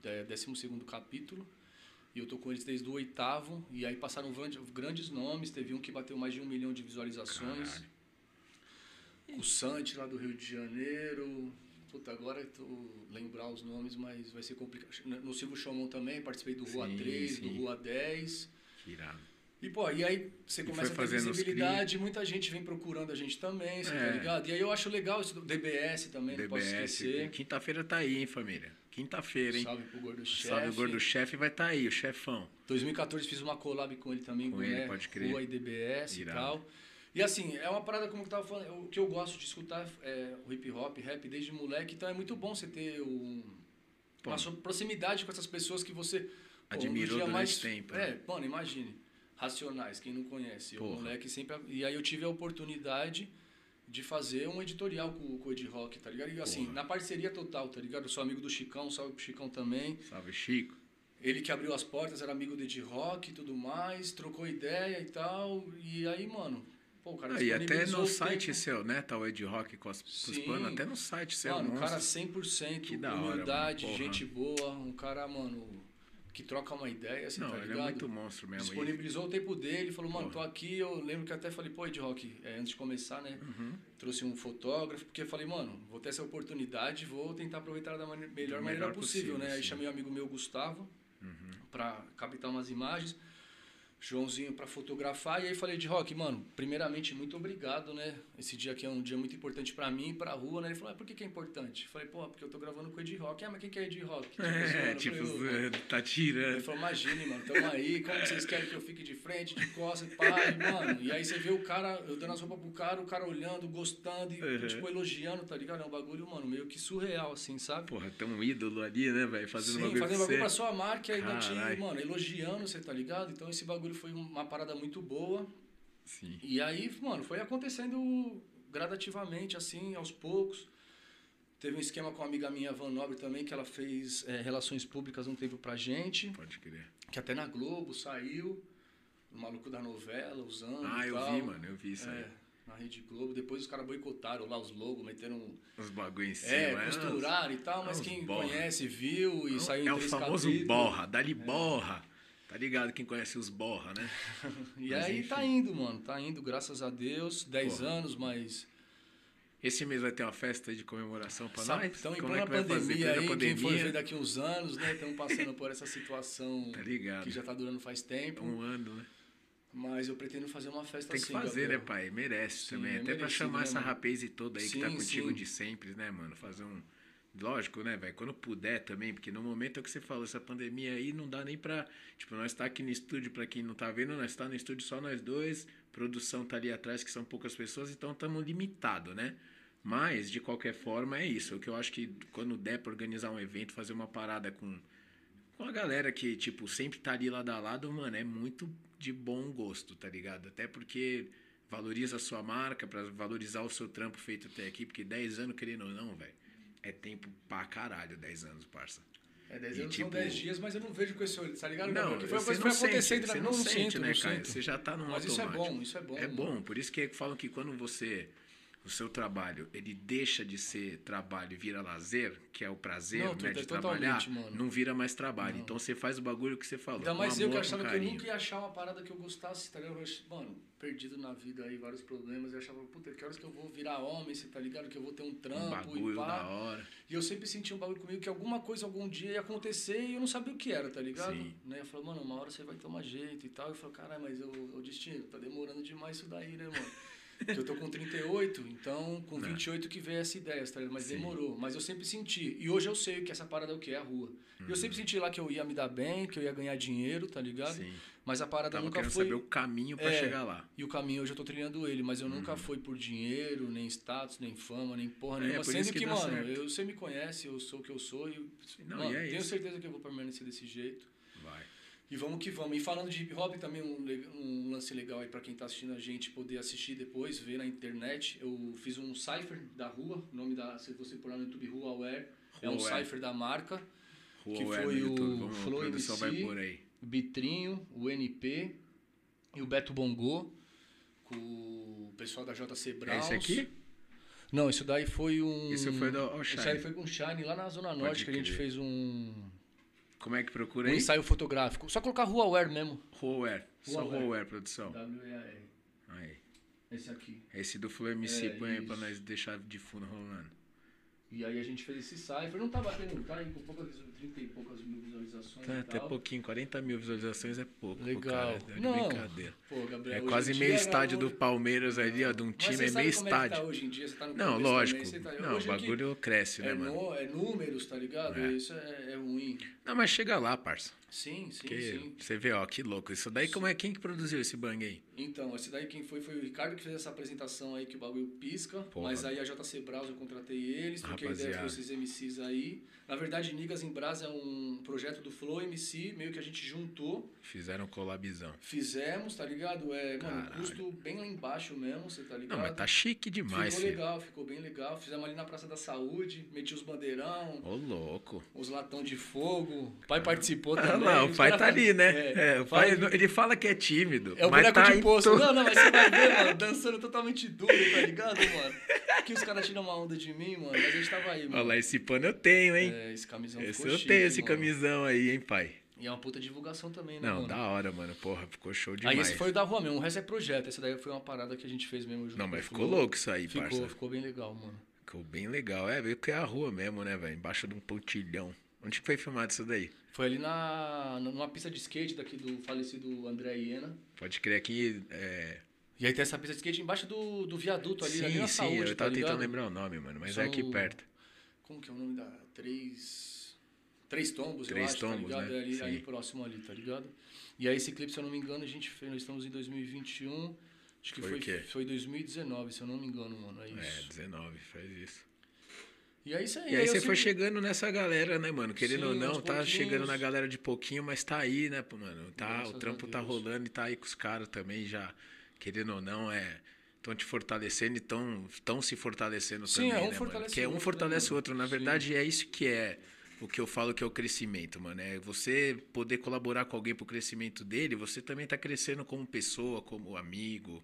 é, 12º capítulo. E eu tô com eles desde o oitavo. E aí passaram grandes nomes. Teve um que bateu mais de um milhão de visualizações. Caralho. O Sante lá do Rio de Janeiro. Puta, agora tô lembrar os nomes, mas vai ser complicado. No Silvio Showman também, participei do Rua Sim, 3, sim. do Rua 10. Que irado. E, pô, e aí você começa a ter visibilidade, muita gente vem procurando a gente também, você tá É. ligado? E aí eu acho legal isso do DBS também, não posso DBS. esquecer. Quinta-feira tá aí, hein, família? Quinta-feira, hein? Salve pro Gordo Chefe. Salve o gordo chefe vai tá aí, o chefão. 2014 fiz uma collab com ele também, Com com, ele, né, pode crer. Rua e DBS Irado. e tal. E assim, é uma parada como eu tava falando, o que eu gosto de escutar é o hip hop, rap desde moleque, então é muito bom você ter um, uma proximidade com essas pessoas que você Admirou durante tempo, né? É, mano, imagine. Racionais, quem não conhece. Eu, Porra. moleque, sempre. E aí eu tive a oportunidade de fazer um editorial com, com o Ed Rock, tá ligado? E assim, Porra. na parceria total, tá ligado? Eu sou amigo do Chicão, salve pro Chicão também. Salve, Chico. Ele que abriu as portas, era amigo do Ed Rock e tudo mais, trocou ideia e tal. E aí, mano, pô, o cara Ah, e até no site tempo. seu, né? Tá o Ed Rock panos. Até no site seu. Mano, um cara 100%, Que da hora, humildade, porra. gente boa, um cara, mano, que troca uma ideia, assim, Não, tá ele é muito monstro mesmo. E- Disponibilizou o tempo dele, falou, mano, tô Porra. aqui, eu lembro que até falei, pô, Ed Rock, é, antes de começar, né? Uhum. Trouxe um fotógrafo, porque eu falei, mano, vou ter essa oportunidade, vou tentar aproveitar da mane- melhor Do maneira melhor possível, possível, né? Aí sim. chamei o amigo meu, Gustavo, Uhum. pra captar umas imagens. Joãozinho pra fotografar. E aí falei de rock, mano, primeiramente, muito obrigado, né? Esse dia aqui é um dia muito importante pra mim e pra rua, né? Ele falou, ah, por que, que é importante? Falei, pô, porque eu tô gravando com o Ed Rock. Ah, mas quem que é Ed Rock? Tipo, É, zoando. Eu tipo, falei, "Ô, tá Ele tirando. falou, imagine, mano, tamo aí, como vocês querem que eu fique de frente, de costas, pá, e, mano. E aí você vê o cara, eu dando as roupas pro cara, o cara olhando, gostando e, Uhum. tipo, elogiando, tá ligado? É um bagulho, mano, meio que surreal, assim, sabe? Porra, tem um ídolo ali, né, velho? Fazendo Sim, bagulho fazendo bagulho pra sua marca e ainda te, mano, elogiando você, tá ligado? Então esse bagulho foi uma parada muito boa. Sim. E aí, mano, foi acontecendo gradativamente, assim, aos poucos. Teve um esquema com uma amiga minha, Van Nobre, também, que ela fez é, relações públicas um tempo pra gente. Pode crer. Que até na Globo saiu, o maluco da novela, usando. Ah, eu tal. vi, mano, eu vi isso aí. É, na Rede Globo. Depois os caras boicotaram lá os logos, meteram. Os bagulho em cima. É, é, costuraram e tal, mas uns quem borra. conhece, viu e É o- saiu em É o famoso capítulos. borra, dali borra. Tá ligado quem conhece os borra, né? E Mas aí enfim. tá indo, mano. Tá indo, graças a Deus. 10 Porra. anos, mas. Esse mês vai ter uma festa de comemoração pra Sabe, nós? Estão em é plena fazer? pandemia aí, quem for pandemia? ver daqui uns anos, né? Estamos passando por essa situação Tá ligado. que já tá durando faz tempo. Um ano, né? Mas eu pretendo fazer uma festa Tem que assim. fazer, Gabriel. né, pai? Merece Sim, também. é Até pra merecido, chamar né, essa rapaz toda aí que tá Sim, contigo sim. de sempre, né, mano? Fazer um. Lógico, né, velho? Quando puder também, porque no momento é o que você falou, essa pandemia aí não dá nem pra. Tipo, nós tá aqui no estúdio, pra quem não tá vendo, nós tá no estúdio só nós dois, produção tá ali atrás, que são poucas pessoas, então estamos limitados, né? Mas, de qualquer forma, é isso. O que eu acho que quando der pra organizar um evento, fazer uma parada com, com a galera que, tipo, sempre tá ali lado a lado, mano, é muito de bom gosto, tá ligado? Até porque valoriza a sua marca, pra valorizar o seu trampo feito até aqui, porque 10 anos, querendo ou não, velho, é tempo pra caralho 10 anos, parça. É 10 E, anos tipo- são 10 dias, mas eu não vejo com esse olho, tá ligado? Não, Gabriel? que foi uma coisa que não foi acontecendo você não, não sinto, sente, né, não cara? sinto. Você já tá no Mas isso é automático. bom, isso é bom. É mano. bom, por isso que falam que quando você o seu trabalho ele deixa de ser trabalho e vira lazer, que é o prazer Não, né, de trabalhar, mano. não vira mais trabalho. Então você faz o bagulho que você falou. Ainda mais eu que amor, achava que eu nunca ia achar uma parada que eu gostasse, tá ligado? Mano, perdido na vida aí, vários problemas. Eu achava, puta, que horas que eu vou virar homem, você tá ligado? Que eu vou ter um trampo um bagulho e pá. da hora. E eu sempre sentia um bagulho comigo que alguma coisa algum dia ia acontecer e eu não sabia o que era, tá ligado? Sim. Né? Eu falei, mano, uma hora você vai tomar jeito e tal. Eu falei, caralho, mas eu, o destino, tá demorando demais isso daí, né, mano? Porque eu tô com 38, então com 28 que veio essa ideia, tá ligado? Mas Sim. demorou. Mas eu sempre senti. E hoje eu sei que essa parada é o que? É a rua. Uhum. eu sempre senti lá que eu ia me dar bem, que eu ia ganhar dinheiro, tá ligado? Sim. Mas a parada Tava nunca foi. saber o caminho pra É. chegar lá. E o caminho hoje eu tô trilhando ele, mas eu Uhum. nunca fui por dinheiro, nem status, nem fama, nem porra É, nenhuma. por Sendo isso que, que mano, certo. eu, você me conhece, eu sou o que eu sou e. Não, mano, e é tenho isso. certeza que eu vou permanecer desse jeito. E vamos que vamos. E falando de hip hop também, um, um lance legal aí pra quem tá assistindo a gente poder assistir depois, ver na internet. Eu fiz um cipher da rua, o nome da. Se você pôr lá no YouTube, Rua Aware. É um Aware. cipher da marca. Rua Que Web foi o Flow MC. Bitrinho, o NP e o Beto Bongô, com o pessoal da JC É Browns. esse aqui? Não, isso daí foi um. Esse foi do All Isso Shine. aí foi com o Shine lá na Zona Norte, que a gente fez um, Como é que procura um aí? ensaio fotográfico. Só colocar Rua Aware mesmo. Huawei. Só Huawei. Huawei, produção. W-E-A-R. Aí. Esse aqui. Esse do Flow MC, É, põe aí pra nós deixar de fundo rolando. E aí a gente fez esse cipher. Não tá batendo, tá aí com poucas, 30 e poucas mil visualizações. Tá, e até tal. pouquinho, 40 mil visualizações é pouco. Legal. Cara, é Não, brincadeira. Pô, Gabriel, É quase meio dia, estádio do Palmeiras ali, ó, de um Mas time, você é meio é que estádio. tá hoje em dia, você tá no Não, lógico. também, tá- Não, o hoje aqui bagulho cresce, né, é, mano? no- é números, tá ligado? É. Isso é, é ruim. Não, mas chega lá, parça. Sim, sim, Porque sim. você vê, ó, que louco. Isso daí, como é quem que produziu esse bang aí? Então, esse daí quem foi foi o Ricardo que fez essa apresentação aí que o bagulho pisca. Porra. Mas aí a JC Browse eu contratei eles, porque a ideia foi esses MCs aí. Na verdade, Nigas em Brasa é um projeto do Flow MC, meio que a gente juntou, Fizeram collabzão. fizemos, tá ligado? É, mano, custo bem lá embaixo mesmo, você tá ligado? Não, mas tá chique demais, Ficou filho. legal, ficou bem legal. Fizemos ali na Praça da Saúde, meti os bandeirão, Ô, louco. os latão de fogo. O pai participou Ah, também. lá, o Os pai cara tá ali, né? É, É, o pai, fala- ele fala que é tímido. É o mas boneco tá de poço. Não, não, mas você vai ver, mano, dançando totalmente duro, tá ligado, mano? Que os caras tiram uma onda de mim, mano, mas a gente tava aí, Olha mano. lá, esse pano eu tenho, hein? É, esse camisão esse ficou eu chique, tenho, esse mano. camisão aí, hein, pai? E é uma puta divulgação também, né, Não, mano? da hora, mano. Porra, ficou show demais. Aí esse foi o da rua mesmo, o resto é projeto. Esse daí foi uma parada que a gente fez mesmo junto Não, mas ficou louco isso aí, Ficou, parça. ficou bem legal, mano. Ficou bem legal. É, veio que é a rua mesmo, né, velho? Embaixo de um pontilhão. Onde que foi filmado isso daí? Foi ali na, numa pista de skate daqui do falecido André Iena. Pode crer aqui. É... E aí tem essa pista de skate embaixo do, do viaduto ali, ali Sim, na sim, saúde, eu tá tava tentando ligado? lembrar o nome, mano, mas Só é aqui no- perto. Como que é o nome da... Três... Três tombos, Três eu acho, Tombos, tá ligado? né? É ali, ali próximo ali, tá ligado? E aí esse clipe, se eu não me engano, a gente fez... Nós estamos em 2021... Acho que Foi foi, quê? foi 2019, se eu não me engano, mano. É É, isso. 19, faz isso. E é aí. E aí eu você foi chegando nessa galera, né, mano? Querendo ou Sim, não, aos tá chegando na galera de pouquinho, mas tá aí, né, mano? Tá, Graças o trampo tá rolando e tá aí com os caras também já, querendo ou não, é. Estão te fortalecendo e estão se fortalecendo Sim, também, é um né, mano? fortalece Que é um fortalece né, o outro. Na mano? verdade, é isso que é o que eu falo que é o crescimento, mano. É você poder colaborar com alguém pro crescimento dele, você também tá crescendo como pessoa, como amigo,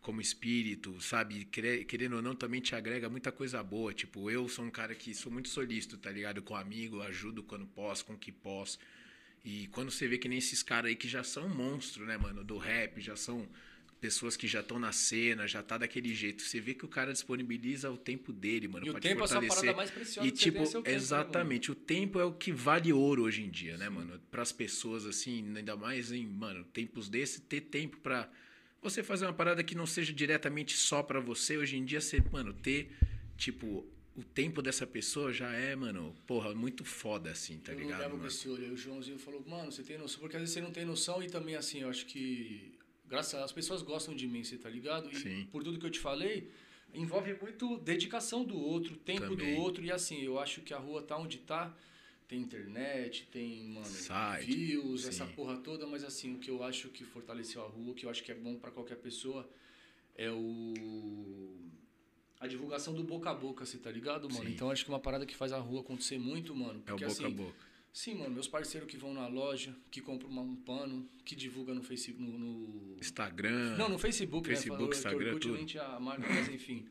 como espírito, sabe? Quere- Querendo ou não, também te agrega muita coisa boa. Tipo, eu sou um cara que sou muito solícito, tá ligado? Com amigo, ajudo quando posso, com o que posso. E quando você vê que nem esses caras aí que já são monstro, né, mano, do rap, já são pessoas que já estão na cena, já tá daquele jeito. Você vê que o cara disponibiliza o tempo dele, mano, E o tempo é a fortalecer. parada mais preciosa E que você tipo, tem, é tempo, né, exatamente, o tempo é o que vale ouro hoje em dia, né, mano? Para as pessoas assim, ainda mais em, mano, tempos desse, ter tempo pra você fazer uma parada que não seja diretamente só pra você, hoje em dia você, mano, ter tipo o tempo dessa pessoa já é, mano, porra, muito foda assim, tá eu ligado, não levo com mano? esse olho. Aí o Joãozinho falou, mano, você tem noção? Porque às vezes você não tem noção e também, assim, eu acho que. Graças a as pessoas gostam de mim, você tá ligado? E Sim. por tudo que eu te falei, envolve muito dedicação do outro, tempo Também. do outro. E assim, eu acho que a rua tá onde tá. Tem internet, tem, mano, Site, views, sim. essa porra toda, mas assim, o que eu acho que fortaleceu a rua, o que eu acho que é bom pra qualquer pessoa, é o. A divulgação do boca a boca, você tá ligado, mano? Sim. Então acho que é uma parada que faz a rua acontecer muito, mano. É o Porque, boca a assim, boca. Sim, mano, meus parceiros que vão na loja, que compram um pano, que divulga no Facebook, no... no- Instagram. Não, no Facebook, Facebook, né? Instagram, que Orkut tudo. a marca, mas enfim.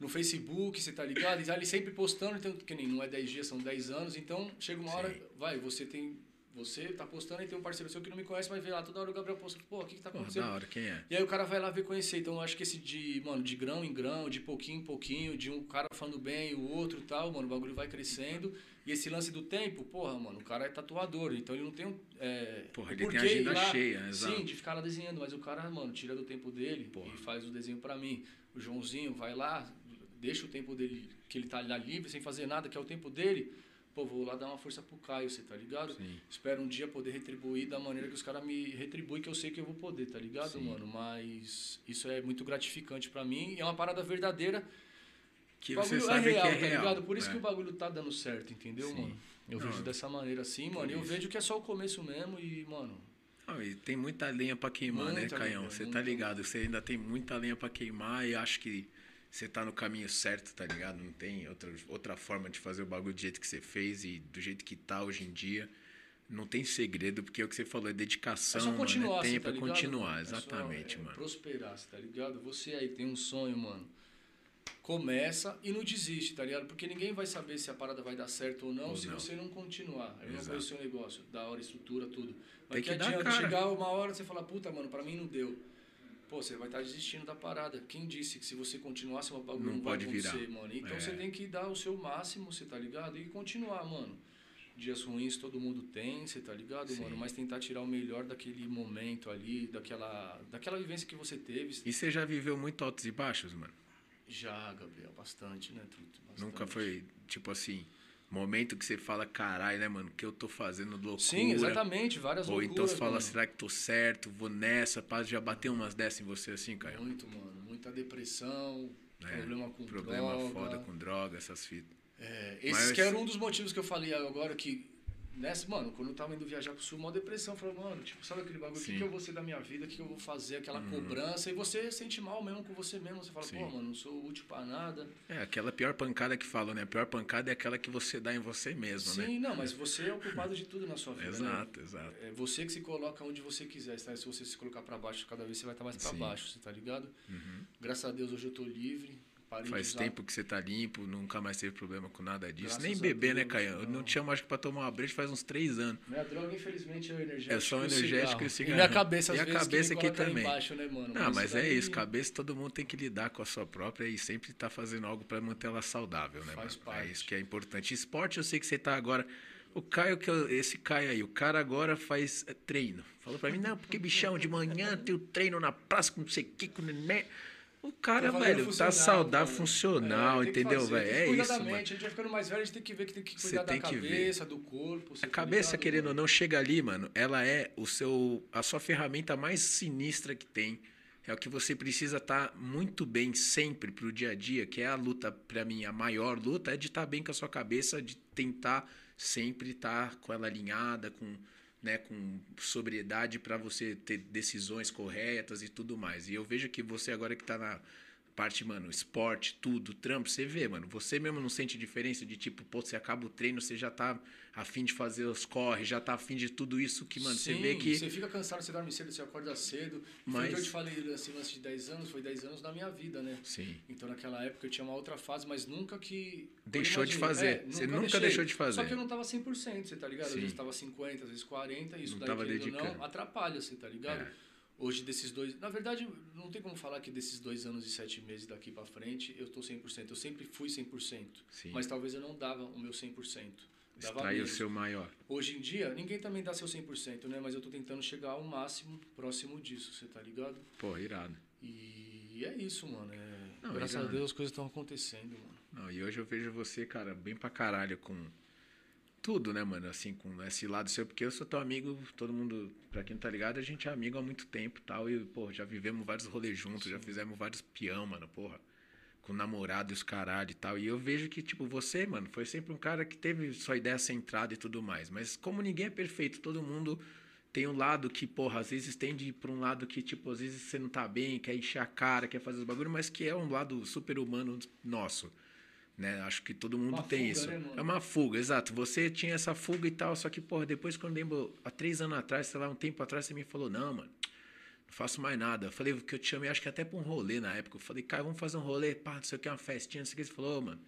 No Facebook, você tá ligado? E tá ali sempre postando, então, que nem não é 10 dias, são 10 anos, então chega uma hora, Sim. vai, você tem... Você tá postando e tem um parceiro seu que não me conhece, mas vê lá, toda hora o Gabriel posta, pô, o que que tá Porra, acontecendo? da hora, quem é? E aí o cara vai lá ver conhecer. Então eu acho que esse de, mano, de grão em grão, de pouquinho em pouquinho, de um cara falando bem o outro e tal, mano, o bagulho vai crescendo. E esse lance do tempo, porra, mano, o cara é tatuador, então ele não tem um. É, Porra, ele tem a agenda lá, cheia, exato. Sim, de ficar lá desenhando, mas o cara, mano, tira do tempo dele Porra. e faz o desenho pra mim. O Joãozinho vai lá, deixa o tempo dele, que ele tá lá livre, sem fazer nada, que é o tempo dele. Pô, vou lá dar uma força pro Caio, você tá ligado? Sim. Espero um dia poder retribuir da maneira que os caras me retribuem, que eu sei que eu vou poder, tá ligado, Sim. mano? Mas isso é muito gratificante pra mim e é uma parada verdadeira. Que o você bagulho sabe é real, que é tá real. ligado? Por isso é. que o bagulho tá dando certo, entendeu, Sim. mano? Eu Não, vejo dessa maneira assim, mano. E eu vejo que é só o começo mesmo e, mano. Não, e tem muita lenha pra queimar, né, Muita Caião? lenha, Você tá ligado? Você ainda tem muita lenha pra queimar e acho que você tá no caminho certo, tá ligado? Não tem outra, outra forma de fazer o bagulho do jeito que você fez e do jeito que tá hoje em dia. Não tem segredo, porque é o que você falou, é dedicação, É só continuar, mano, é tempo, tá é continuar? É só, exatamente, é, mano. Prosperar, tá ligado? Você aí tem um sonho, mano. Começa e não desiste, tá ligado? Porque ninguém vai saber se a parada vai dar certo ou não Ou se não. você não continuar. Eu não Exato. conheço o seu negócio, da hora, estrutura, tudo. Mas Tem que, que adianta chegar uma hora e você falar, puta, mano, pra mim não deu. Pô, você vai estar desistindo da parada. Quem disse que se você continuar, seu bagulho Não não, vai pode virar. acontecer, mano? Então É. você tem que dar o seu máximo, você tá ligado? E continuar, mano. Dias ruins todo mundo tem, você tá ligado, Sim. mano? Mas tentar tirar o melhor daquele momento ali, daquela, daquela vivência que você teve. E você já viveu muito altos e baixos, mano? Já, Gabriel, bastante, né, Truto? Bastante. Nunca foi, tipo assim, momento que você fala, caralho, né, mano, o que eu tô fazendo loucura. Sim, exatamente, várias Ou loucuras, então você fala, mano. será que tô certo? Vou nessa, pá, já bateu umas dessas em você assim, Caio? Muito, mano. Muita depressão, É, problema com Problema droga. foda com droga, essas fitas. É, esses Mas- que eram um dos motivos que eu falei agora que. Nessa, mano, quando eu tava indo viajar pro sul, uma depressão, falei, mano, tipo, sabe aquele bagulho, o que, Sim. Uhum. que eu vou ser da minha vida, o que, que eu vou fazer, aquela cobrança, e você sente mal mesmo com você mesmo, você fala, Sim. pô, mano, não sou útil pra nada. É, aquela pior pancada que falam, né? A pior pancada é aquela que você dá em você mesmo, né? Sim, não, mas você é o culpado de tudo na sua vida, né? Exato, exato. É você que se coloca onde você quiser, tá? Se você se colocar pra baixo, cada vez você vai estar mais pra Sim. baixo, você tá ligado? Graças a Deus hoje eu tô livre, parei Faz usar... tempo que você tá limpo, nunca mais teve problema com nada disso. Graças Nem beber, né, Caio? Eu não te chamo, acho que pra tomar uma breja faz uns três anos. Minha droga, infelizmente, é o energético. É só o o energético e o cigarro. cigarro. E minha cabeça, às E a vezes, cabeça aqui também. embaixo, né, mano? Não, mas é daí isso, cabeça todo mundo tem que lidar com a sua própria e sempre tá fazendo algo pra manter ela saudável, né, Faz mano? É parte. isso que é importante. Esporte, eu sei que você tá agora O Caio, que eu- esse Caio aí, o cara agora faz é, treino. Falou pra mim, não, porque bichão, de manhã tem o treino na praça com não sei o que, com neném. O cara, Tá velho, tá funcional, saudável, cara. funcional, É, entendeu, fazer, velho? É isso, da mano. A gente vai ficando mais velho, a gente tem que ver que tem que cuidar da tem ver. cabeça, do corpo. A tá cabeça, ligado, querendo ou não, chega ali, mano, ela é o seu, a sua ferramenta mais sinistra que tem. É o que você precisa estar muito bem sempre pro dia a dia, que é a luta, pra mim, a maior luta é de estar bem com a sua cabeça, de tentar sempre estar com ela alinhada, com, né, com sobriedade para você ter decisões corretas e tudo mais. E eu vejo que você agora que tá na parte, mano, esporte, tudo, trampo, você vê, mano, você mesmo não sente diferença de tipo, pô, você acaba o treino, você já tá afim de fazer os corre, já tá afim de tudo isso que, mano, você Sim, vê que Você fica cansado, você dorme cedo, você acorda cedo. Mas- Foi eu te falei, assim, lance de 10 anos, foi 10 anos da minha vida, né? Sim. Então naquela época eu tinha uma outra fase, mas nunca que. Deixou de fazer. Você nunca deixou de fazer. Só que eu não tava 100%, você tá ligado? Às Sim. vezes tava 50, às vezes 40, isso Não daí tava dedicando. não, atrapalha, você tá ligado? É. Hoje desses dois. Na verdade, não tem como falar que desses dois anos e sete meses daqui pra frente eu tô 100%. Eu sempre fui 100%. Sim. Mas talvez eu não dava o meu 100%. Dava extrair o seu maior. Hoje em dia, ninguém também dá seu 100%, né? Mas eu tô tentando chegar ao máximo próximo disso, você tá ligado? Pô, irado. E é isso, mano. É... Não, Graças irado. a Deus as coisas estão acontecendo, mano. Não, e hoje eu vejo você, cara, bem pra caralho com tudo, né, mano? Assim, com esse lado seu, porque eu sou teu amigo, todo mundo, pra quem não tá ligado, a gente é amigo há muito tempo e tal. E, pô, já vivemos vários rolês juntos, já fizemos vários peão, mano, porra. Com namorado e os caralho e tal. E eu vejo que, tipo, você, mano, foi sempre um cara que teve sua ideia centrada e tudo mais. Mas como ninguém é perfeito, todo mundo tem um lado que, porra, às vezes tende pra um lado que, tipo, às vezes você não tá bem, quer encher a cara, quer fazer os bagulho, mas que é um lado super humano nosso. Né? Acho que todo mundo Uma tem fuga, isso. né, é uma fuga, exato. Você tinha essa fuga e tal, só que, porra, depois quando eu lembro, há três anos atrás, sei lá, um tempo atrás, você me falou, não, mano, não faço mais nada. Eu falei que eu te chamei, acho que até pra um rolê na época. Eu falei, cara, vamos fazer um rolê, pá, não sei o que, uma festinha, não sei o que. Você falou, ô, mano,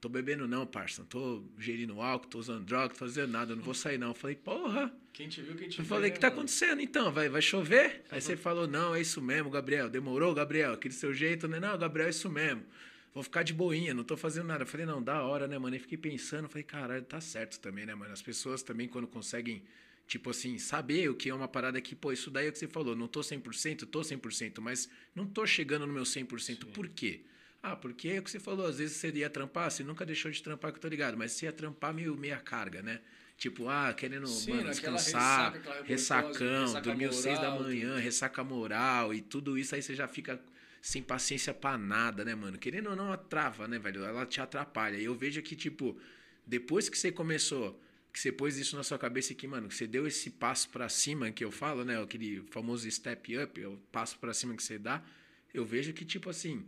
tô bebendo não, parça, não tô gerindo álcool, tô usando droga, tô fazendo nada, eu não vou sair não. Eu falei, porra, Quem te viu, quem te eu vê, falei, o né, que tá mano? acontecendo então? Vai, vai chover? Aí você falou, não, é isso mesmo, Gabriel. Demorou, Gabriel? Aquele seu jeito, né? Não, Gabriel, é isso mesmo. Vou ficar de boinha, não tô fazendo nada. Eu falei, não, da hora, né, mano? E fiquei pensando, falei, caralho, tá certo também, né, mano? As pessoas também, quando conseguem, tipo assim, saber o que é uma parada que, pô, isso daí é o que você falou, não tô 100%, tô 100%, mas não tô chegando no meu 100%. Por quê? Ah, porque é o que você falou, às vezes você ia trampar, você nunca deixou de trampar, que eu tô ligado, mas você ia trampar meio meia carga, né? Tipo, ah, querendo, Sim, mano, descansar, ressaca, ressacão, ressaca dormiu seis da manhã, ressaca moral e tudo isso, aí você já fica sem paciência pra nada, né, mano? Querendo ou não, ela trava, né, velho? Ela te atrapalha. E eu vejo que, tipo, depois que você começou, que você pôs isso na sua cabeça que, mano, que você deu esse passo pra cima que eu falo, né? Aquele famoso step up, é o passo pra cima que você dá, eu vejo que, tipo assim,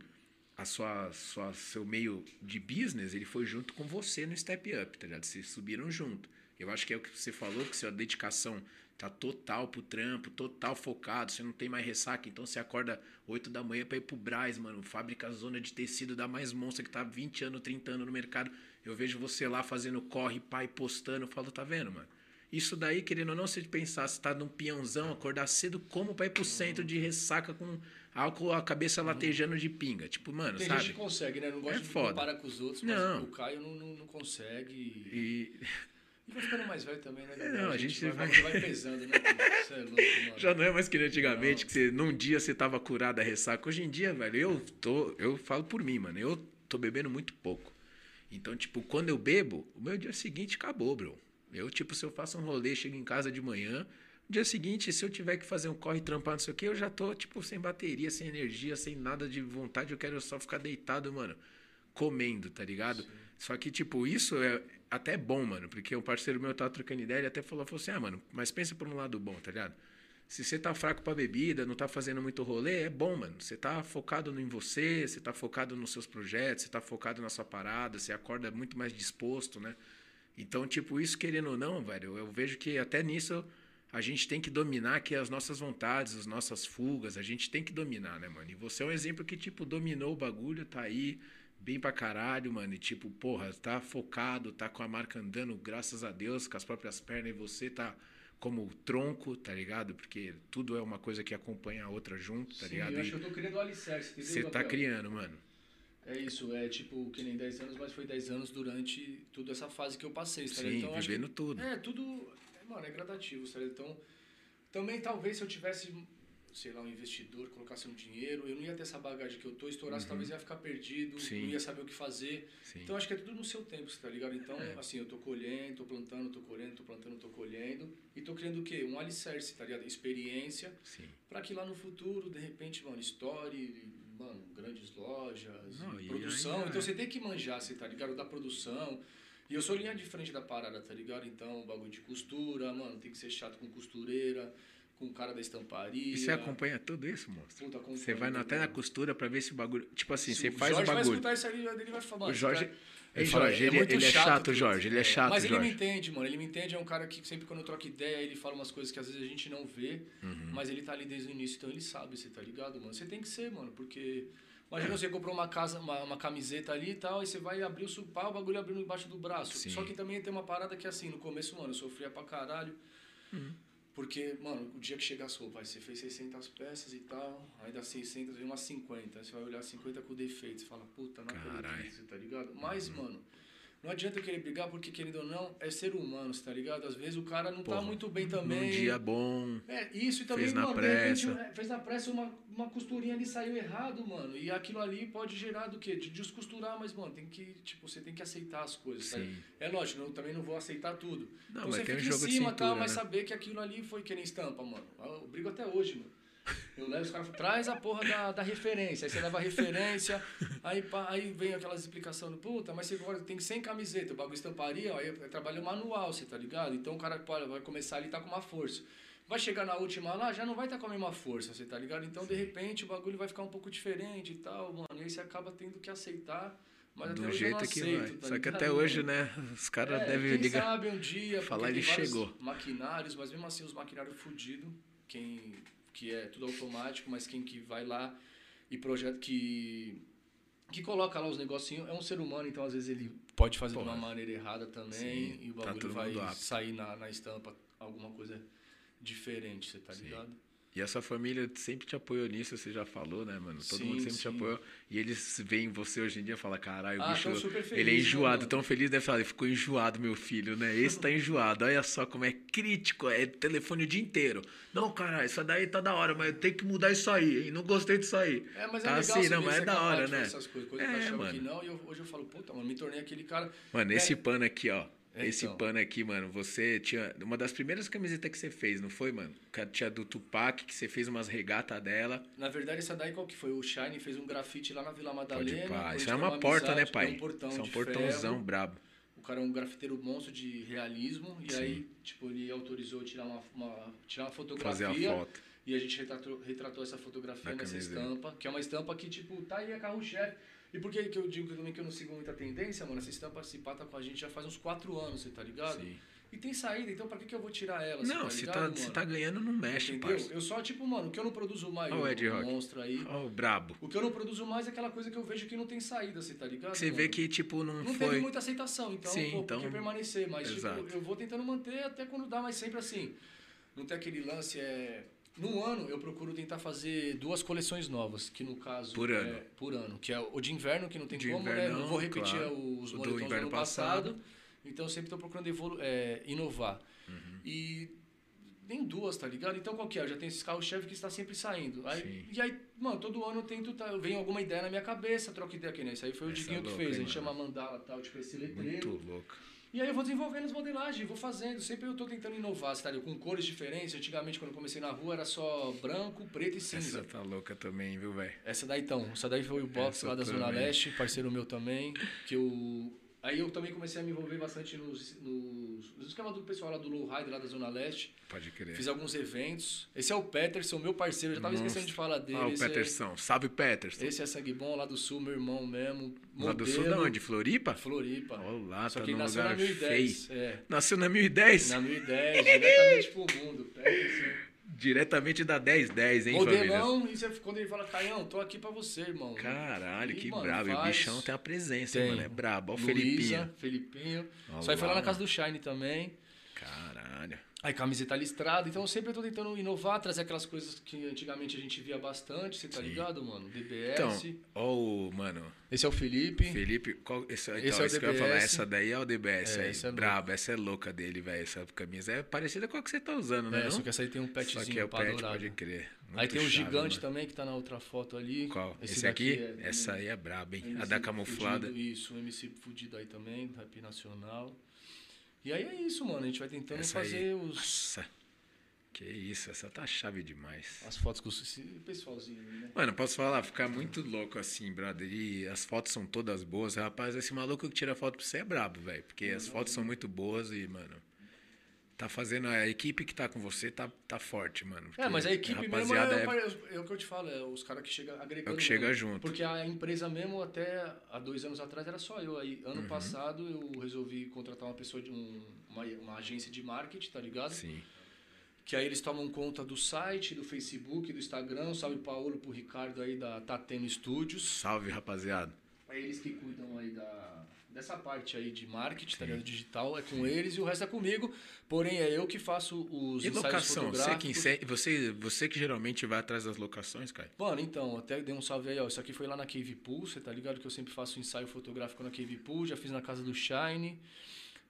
a sua, sua seu meio de business, ele foi junto com você no step up, tá ligado? Vocês subiram junto. Eu acho que é o que você falou, que sua dedicação tá total pro trampo, total focado, você não tem mais ressaca, então você acorda 8 da manhã pra ir pro Braz, mano, fábrica zona de tecido da mais monstra que tá 20 anos, 30 anos no mercado. Eu vejo você lá fazendo corre, pai, postando, eu falo, tá vendo, mano? Isso daí, querendo ou não, se pensar, você tá num peãozão, acordar cedo, como pra ir pro centro de ressaca com álcool, a cabeça latejando de pinga. Tipo, mano, Tem sabe? gente que consegue, né? Não gosta É de foda. comparar com os outros, mas Não. o Caio não, não, não consegue. E... E vai ficando mais velho também, né? É, não, a gente vai, vai- vai pesando, né? Você é louco, mano. já não é mais que antigamente, Não. que você, num dia você tava curado da ressaca. Hoje em dia, velho, eu tô, eu falo por mim, mano, eu tô bebendo muito pouco. Então, tipo, quando eu bebo, o meu dia seguinte acabou, bro. Eu, tipo, se eu faço um rolê, chego em casa de manhã, no dia seguinte, se eu tiver que fazer um corre, trampar, não sei o que, eu já tô, tipo, sem bateria, sem energia, sem nada de vontade, eu quero só ficar deitado, mano, comendo, tá ligado? Só que, tipo, isso é até bom, mano, porque um parceiro meu tava trocando ideia, ele até falou, falou assim, ah, mano, mas pensa por um lado bom, tá ligado? Se você tá fraco pra bebida, não tá fazendo muito rolê, é bom, mano. Você tá focado em você, você tá focado nos seus projetos, você tá focado na sua parada, você acorda muito mais disposto, né? Então, tipo, isso querendo ou não, velho, eu vejo que até nisso a gente tem que dominar aqui as nossas vontades, as nossas fugas, a gente tem que dominar, né, mano? E você é um exemplo que, tipo, dominou o bagulho, tá aí, bem pra caralho, mano. E, tipo, porra, tá focado, tá com a marca andando, graças a Deus, com as próprias pernas, e você tá como tronco, tá ligado? Porque tudo é uma coisa que acompanha a outra junto, tá Sim, ligado? eu acho que eu tô criando o alicerce, você tá criando, mano. É isso, é tipo, que nem 10 anos, mas foi 10 anos durante toda essa fase que eu passei, tá ligado? Sim, Então, acho que- vivendo tudo. É, tudo, mano, é gradativo, sabe? Então, também talvez se eu tivesse, sei lá, um investidor, colocasse um dinheiro, eu não ia ter essa bagagem que eu tô, estourasse, talvez ia ficar perdido, Uhum. Sim. não ia saber o que fazer. Sim. Então, acho que é tudo no seu tempo, você tá ligado? Então, É. assim, eu tô colhendo, tô plantando, tô colhendo, tô plantando, tô colhendo, e tô criando o quê? Um alicerce, tá ligado? Experiência. Pra que lá no futuro, de repente, mano, story, mano, grandes lojas, Não, produção. então é. você tem que manjar, você tá ligado? Da produção. E eu sou linha de frente da parada, tá ligado? Então, bagulho de costura, mano, tem que ser chato com costureira, com o cara da estamparia. E você acompanha tudo isso, monstro? Puta, Você vai na- até na costura pra ver se o bagulho. Tipo assim, Se você o faz Jorge o vai bagulho. escutar isso aí, ele vai falar, mano, O Jorge. cara- Ele Jorge, ele, muito ele é chato. Jorge. Ele é chato, Mas ele Jorge. me entende, mano. Ele me entende, é um cara que sempre quando eu troco ideia, ele fala umas coisas que às vezes a gente não vê, Uhum. mas ele tá ali desde o início, então ele sabe, você tá ligado, mano? Você tem que ser, mano, porque. Imagina você comprou uma casa, uma, uma camiseta ali e tal, e você vai abrir o supá, o bagulho abrindo embaixo do braço. Sim. Só que também tem uma parada que assim, no começo, mano, eu sofria pra caralho. Uhum. Porque, mano, o dia que chega as roupas, aí você fez 600 peças e tal, aí dá 600, vem umas 50. Aí você vai olhar 50 com defeito, você fala, puta, não Caralho. acredito, você tá ligado? Mas, mano, não adianta eu querer brigar porque, querido ou não, é ser humano, tá ligado? Às vezes o cara não tá Porra, muito bem também. Num dia bom. É, isso e também, Fez na mano, repente, pressa. é, fez na pressa uma, uma costurinha ali saiu errado, mano. E aquilo ali pode gerar do quê? De descosturar, mas, mano, tem que, tipo, você tem que aceitar as coisas, tá? Sim. É lógico, eu também não vou aceitar tudo. Não, então mas você um fica jogo em cima, cintura, tal, mas né? saber que aquilo ali foi que nem estampa, mano. Eu brigo até hoje, mano. Eu levo os caras, traz a porra da, da referência. Aí você leva a referência, aí, pá, aí vem aquelas explicações, puta, mas você agora tem 100 camisetas, o bagulho estamparia, aí é trabalho manual, você tá ligado? Então o cara pô, vai começar ali tá com uma força. Vai chegar na última lá, já não vai estar tá com a mesma força, você tá ligado? Então, de repente, o bagulho vai ficar um pouco diferente e tal, mano. E aí você acaba tendo que aceitar. Mas até Do jeito que aceito, vai. tá Só que até hoje, né? Os caras É, devem quem ligar. sabe um dia, falar, ele chegou. maquinários, mas mesmo assim os maquinários fudidos, quem que é tudo automático, mas quem que vai lá e projeto que que coloca lá os negocinhos é um ser humano, então às vezes ele pode fazer de uma maneira errada também Sim, e o tá bagulho todo vai sair na, na estampa alguma coisa diferente, você tá Sim. ligado? E a sua família sempre te apoiou nisso, você já falou, né, mano? Todo Sim, mundo sempre te sim. apoiou. E eles veem você hoje em dia e falam, caralho, o Ah, bicho. feliz, ele é né, enjoado, tão feliz, deve falar, ele ficou enjoado, meu filho, né? Esse tá enjoado. Olha só como é crítico, é telefone o dia inteiro. Não, caralho, isso daí tá da hora, mas eu tenho que mudar isso aí, hein? Não gostei disso aí. É, mas tá é legal assim, não, mas é da hora, né? Essas coisas, coisas É, que eu achava que mano. não, e eu- hoje eu falo, puta, mano, me tornei aquele cara. Mano, É, esse pano aqui, ó. É, esse então. pano aqui, mano, você tinha. Uma das primeiras camisetas que você fez, não foi, mano? Tinha do Tupac, que você fez umas regatas dela. Na verdade, essa daí qual que foi? O Shine fez um grafite lá na Vila Pode Madalena. pá. a Isso é tem uma porta, né, amizade, pai? Um portão Isso é um portãozão ferro. brabo. O cara é um grafiteiro monstro de realismo. E Sim. aí, tipo, ele autorizou tirar uma, uma- tirar uma Fazer fotografia. a foto. E a gente retratou, retratou essa fotografia Na nessa camiseta. estampa, que é uma estampa que, tipo, tá aí a carro-chefe. E por que que eu digo também que eu não sigo muita tendência, mano? Essa estampa pata com a gente já faz uns quatro anos, você tá ligado? Sim. E tem saída, então pra que, que eu vou tirar ela? Não, tá se tá, se tá ganhando, não mexe, Entendeu? parça. Eu só, tipo, mano, o que eu não produzo mais, Ó o o, Ed Rock. monstro aí. Ó, o brabo. O que eu não produzo mais é aquela coisa que eu vejo que não tem saída, você tá ligado? Você vê que, tipo, não, Não foi. teve muita aceitação, então, Sim, pô, então- permanecer? Mas, Exato. tipo, eu vou tentando manter até quando dá, mas sempre assim. Não tem aquele lance, é... No ano, eu procuro tentar fazer duas coleções novas, que no caso... Por é- ano. por ano, que é o de inverno, que não tem De como, né? inverno, Não vou repetir claro. os do moletons do, inverno ano passado. passado. Então, eu sempre estou procurando é, inovar. Uhum. E nem duas, tá ligado? Então qual que é? Eu já tenho esses carros-chefe que está sempre saindo. Aí, Sim. e aí, mano, todo ano eu tento, tá, vem alguma ideia na minha cabeça, troco ideia aqui, né? Isso aí foi o Essa Diguinho é que louca, fez. A hein, gente mano? chama mandala tal, tipo esse letreiro. Muito louco. E aí eu vou desenvolvendo as modelagens, vou fazendo. Sempre eu tô tentando inovar, tá ligado? Com cores diferentes. Antigamente, quando eu comecei na rua, era só branco, preto e cinza. Essa tá louca também, viu, velho? Essa daí então, essa daí foi o box Essa lá da Zona também. Leste, parceiro meu também, que eu... Aí eu também comecei a me envolver bastante nos, nos, nos esquemas do pessoal lá do Low Ride, lá da Zona Leste. Pode crer. Fiz alguns eventos. Esse é o Peterson, meu parceiro, eu já tava Nossa. esquecendo de falar dele. Ah, o esse Peterson. Salve, Peterson. É, esse é sangue bom lá do sul, meu irmão mesmo. Lá do sul modelo, da onde? Floripa? Floripa. Olá, Só tá que ele nasceu na lugar 1010. feio. É. Nasceu na 1010? Na 1010, diretamente pro mundo. Peterson. Diretamente da 1010, hein, família? Modelão, e quando ele fala, Caião, tô aqui pra você, irmão. Caralho, E, que mano, brabo. E o bichão tem a presença, Tem. mano. É brabo. Ó o Felipinho. Felipinho. Só aí foi lá, na casa do Shine também. Caralho. Aí camiseta listrada, então eu sempre tô tentando inovar, trazer aquelas coisas que antigamente a gente via bastante, você tá ligado, mano? DBS. Então, ó o, mano, Esse é o Felipe. Felipe, qual, esse, então, Esse é o eu ia falar, DBS. essa daí é o DBS É, aí, essa é braba, essa é louca dele, velho, essa camisa é parecida com a que você tá usando, né? É, não? só que essa aí tem um Só petzinho que é o pet, dourado. pode crer. Aí Muito tem o chave, gigante mano. também que tá na outra foto ali. Qual? Esse, daqui aqui? é- Essa aí é braba, hein? A MC da camuflada. Fudido, isso, um MC fudido aí também, rap nacional. E aí é isso, mano. A gente vai tentando Essa fazer aí. os, Nossa. Que isso, essa tá chave demais. as fotos com esse pessoalzinho né? Mano, posso falar, ficar muito louco assim, brother. E as fotos são todas boas. Rapaz, esse maluco que tira foto pra você é brabo, velho. Porque as fotos são muito boas e, mano. Tá fazendo. A equipe que tá com você tá, tá forte, mano. É, mas a equipe mesmo é, rapaziada é, é o que eu te falo, é os caras que chegam agregando. É o que chega mesmo. junto. Porque a empresa mesmo, até há dois anos atrás, era só eu. Aí, Uhum. ano passado, eu resolvi contratar uma pessoa de um, uma, uma agência de marketing, tá ligado? Sim. Que aí eles tomam conta do site, do Facebook, do Instagram. Salve Paulo pro Ricardo aí da Tateno Studios. Salve, rapaziada. É eles que cuidam aí da, dessa parte aí de marketing, tá ligado? Digital é com eles e o resto é comigo. Porém, é eu que faço os E ensaios locação? Você que, você, você que geralmente vai atrás das locações, cara? Mano, então, até dei um salve aí, ó. Isso aqui foi lá na Cave Pool, você tá ligado que eu sempre faço ensaio fotográfico na Cave Pool, já fiz na casa do Shine.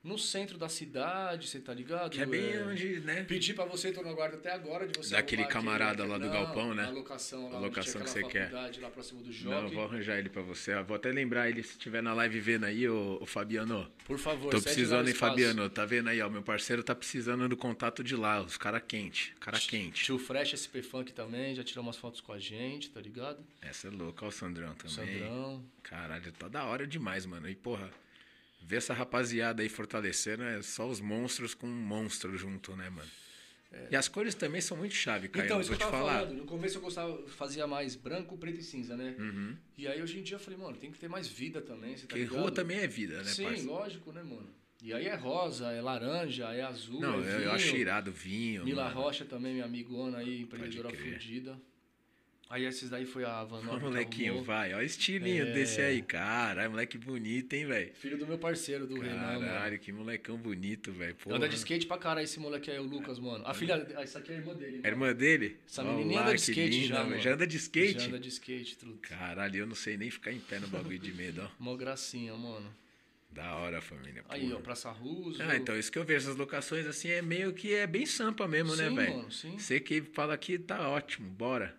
No centro da cidade, você tá ligado? Que é bem É, onde, né? Pedi pra você, tô no aguardo até agora, de você Daquele camarada aquele- lá do não, galpão, né? A locação lá, A locação que você quer. lá próximo do Não, Jockey. eu vou arranjar ele pra você. Eu Vou até lembrar ele se estiver na live vendo aí, ô, ô Fabiano. Por favor, Tô precisando, hein. Fabiano? Tá vendo aí, ó? Meu parceiro tá precisando do contato de lá. Os cara quente. Cara quente. Tio Fresh SP Funk também, já tirou umas fotos com a gente, tá ligado? Essa é louca. Ó o Sandrão também. Sandrão. Caralho, tá da hora demais, mano. E, porra, ver essa rapaziada aí fortalecendo é só os monstros com um monstro junto, né, mano? E as cores também são muito chave, Caio. Então, eu isso que vou eu te tava falar. falando. No começo eu gostava, fazia mais branco, preto e cinza, né? Uhum. E aí hoje em dia eu falei, mano, tem que ter mais vida também, você tá Porque ligado? rua também é vida, né, Sim, parça? lógico, né, mano? E aí é rosa, é laranja, é azul, Não, é eu, vinho. eu acho irado vinho. Nila mano. Rocha também, minha amigona aí, empreendedora crer. Aí esses daí foi a Van que molequinho, vai. Ó, o estilinho É. desse aí, caralho. Moleque bonito, hein, velho? Filho do meu parceiro, do Renan, mano. Caralho, que molecão bonito, velho. Anda de skate pra caralho esse moleque aí, o Lucas, mano. A filha, essa aqui é a irmã dele. É mano. irmã dele? Essa Ó menininha anda de skate linda, já, mano. Já anda de skate? Já anda de skate, truto. Caralho, eu não sei nem ficar em pé no bagulho de medo, ó. Mó gracinha, mano. Da hora, família. Aí, porra. ó, Praça Russo. Ah, então isso que eu vejo, essas locações assim é meio que é bem sampa mesmo, né, Sim, velho? mano, sim. Você que fala aqui tá ótimo, bora.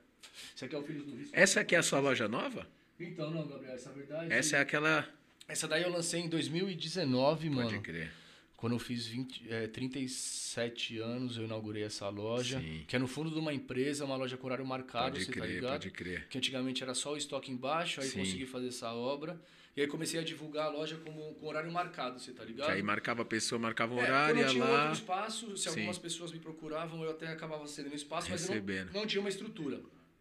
Esse aqui é o Filho do Risco. Essa aqui é a sua loja nova? Então, não, Gabriel, essa é a verdade. Essa é aquela. Essa daí eu lancei em 2019, Pode mano. crer. Quando eu fiz 20, é, 37 anos, eu inaugurei essa loja. Sim. Que é no fundo de uma empresa, uma loja com horário marcado, Pode você tá crer, ligado? pode crer. Que antigamente era só o estoque embaixo, aí Sim. consegui fazer essa obra. E aí comecei a divulgar a loja como, com horário marcado, você tá ligado? Que aí marcava a pessoa, marcava um É, horário, quando eu tinha lá. outro espaço, se Sim. algumas pessoas me procuravam, eu até acabava cedendo espaço, mas eu Recebendo. não, não tinha uma estrutura.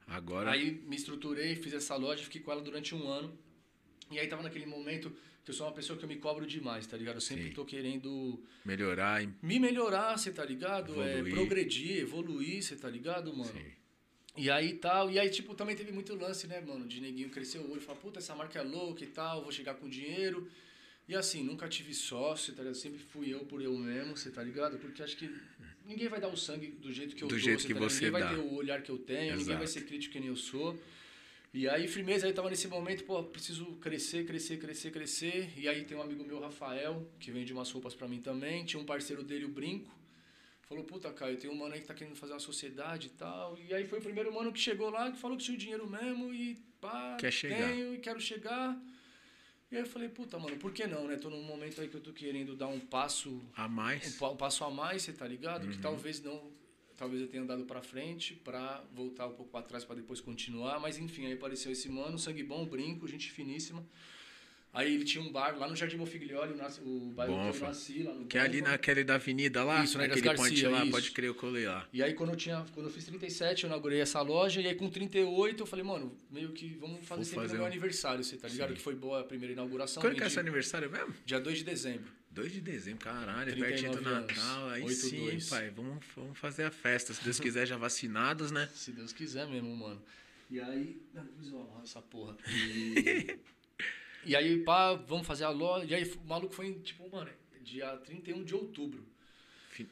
Agora. Aí me estruturei, fiz essa loja, fiquei com ela durante um ano. E aí tava naquele momento que eu sou uma pessoa que eu me cobro demais, tá ligado? Eu sempre Sim. tô querendo Melhorar, me melhorar, você tá ligado? É, Evoluir. progredir, evoluir, você tá ligado, mano? Sim. E aí tal, e aí tipo, também teve muito lance, né, mano, de neguinho crescer o olho, falar, puta, essa marca é louca e tal, vou chegar com dinheiro. E assim, nunca tive sócio, tá ligado? Sempre fui eu por eu mesmo, você tá ligado? Porque acho que ninguém vai dar o sangue do jeito que eu Do dou, jeito que tá você Ninguém dá. vai ter o olhar que eu tenho, ninguém vai Exato. ser crítico que nem eu sou. E aí, firmeza, aí tava nesse momento, pô, preciso crescer, crescer, crescer, crescer. E aí tem um amigo meu, Rafael, que vende umas roupas pra mim também. Tinha um parceiro dele, o Brinco. Falou, puta, Caio, tem um mano aí que tá querendo fazer uma sociedade e tal. E aí foi o primeiro mano que chegou lá, que falou que tinha o dinheiro mesmo e pá, Quer chegar. tenho e quero chegar. E aí eu falei, puta, mano, por que não, né? Tô num momento aí que eu tô querendo dar um passo A um, mais. pa- um passo a mais, você tá ligado? Uhum. Que talvez não, talvez eu tenha andado pra frente pra voltar um pouco pra trás pra depois continuar, mas enfim, aí apareceu esse mano, sangue bom, brinco, gente finíssima. Aí ele tinha um bar lá no Jardim Mofiglioli, o, o bairro que eu Bonfa. nasci, lá no Que é ali Bonfa. naquele da avenida lá, Isso, Ilhas aquele ponte Garcia, lá, isso. pode crer, eu colei lá. E aí quando eu tinha, quando eu fiz 37, eu inaugurei essa loja e aí com 38 eu falei, mano, meio que vamos fazer Vou sempre fazer no meu um- esse tá ligado? Sim. Que foi boa a primeira inauguração. Quando que é seu aniversário mesmo? Dia 2 de dezembro. 2 de dezembro, caralho, 39 pertinho do anos. Natal. Aí 8, sim, hein, 2. pai. Vamos, vamos fazer a festa. Se Deus quiser, já vacinados, né? Se Deus quiser mesmo, mano. E aí. Depois eu essa porra. E, e aí, pá, vamos fazer a loja. E aí o maluco foi em, tipo, mano, dia 31 de outubro.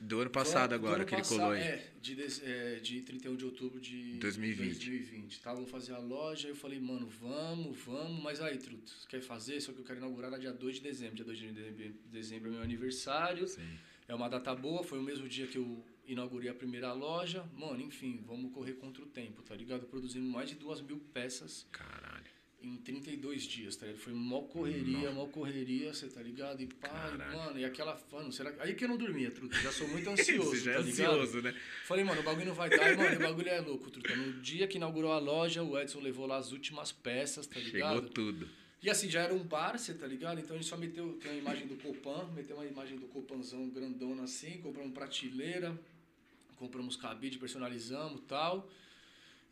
Do ano passado Do agora, ano que ele passado, colou aí. É, de, é, de 31 de outubro de 2020. 2020. Tá, vamos fazer a loja. Eu falei, mano, vamos, vamos. Mas aí, Truto, você quer fazer? Só que eu quero inaugurar na dia 2 de dezembro. Dia 2 de dezembro- dezembro é meu aniversário. Sim. É uma data boa. Foi o mesmo dia que eu inaugurei a primeira loja. Mano, enfim, vamos correr contra o tempo, tá ligado? Produzimos mais de duas mil peças Caralho. Em 32 dias, tá ligado? Foi mó correria, mó correria, você tá ligado? E pá, e, mano, e aquela. Mano, será que. Aí que eu não dormia, truta. Já sou muito ansioso. Você já é tá ligado? ansioso, né? Falei, mano, o bagulho não vai dar. E, mano, o bagulho é louco, truta. No dia que inaugurou a loja, o Edson levou lá as últimas peças, tá Chegou ligado? tudo. E assim, já era um bar, você tá ligado? Então a gente só meteu, tem uma imagem do Copan, meteu uma imagem do Copanzão grandona assim, compramos prateleira, compramos cabide, personalizamos tal.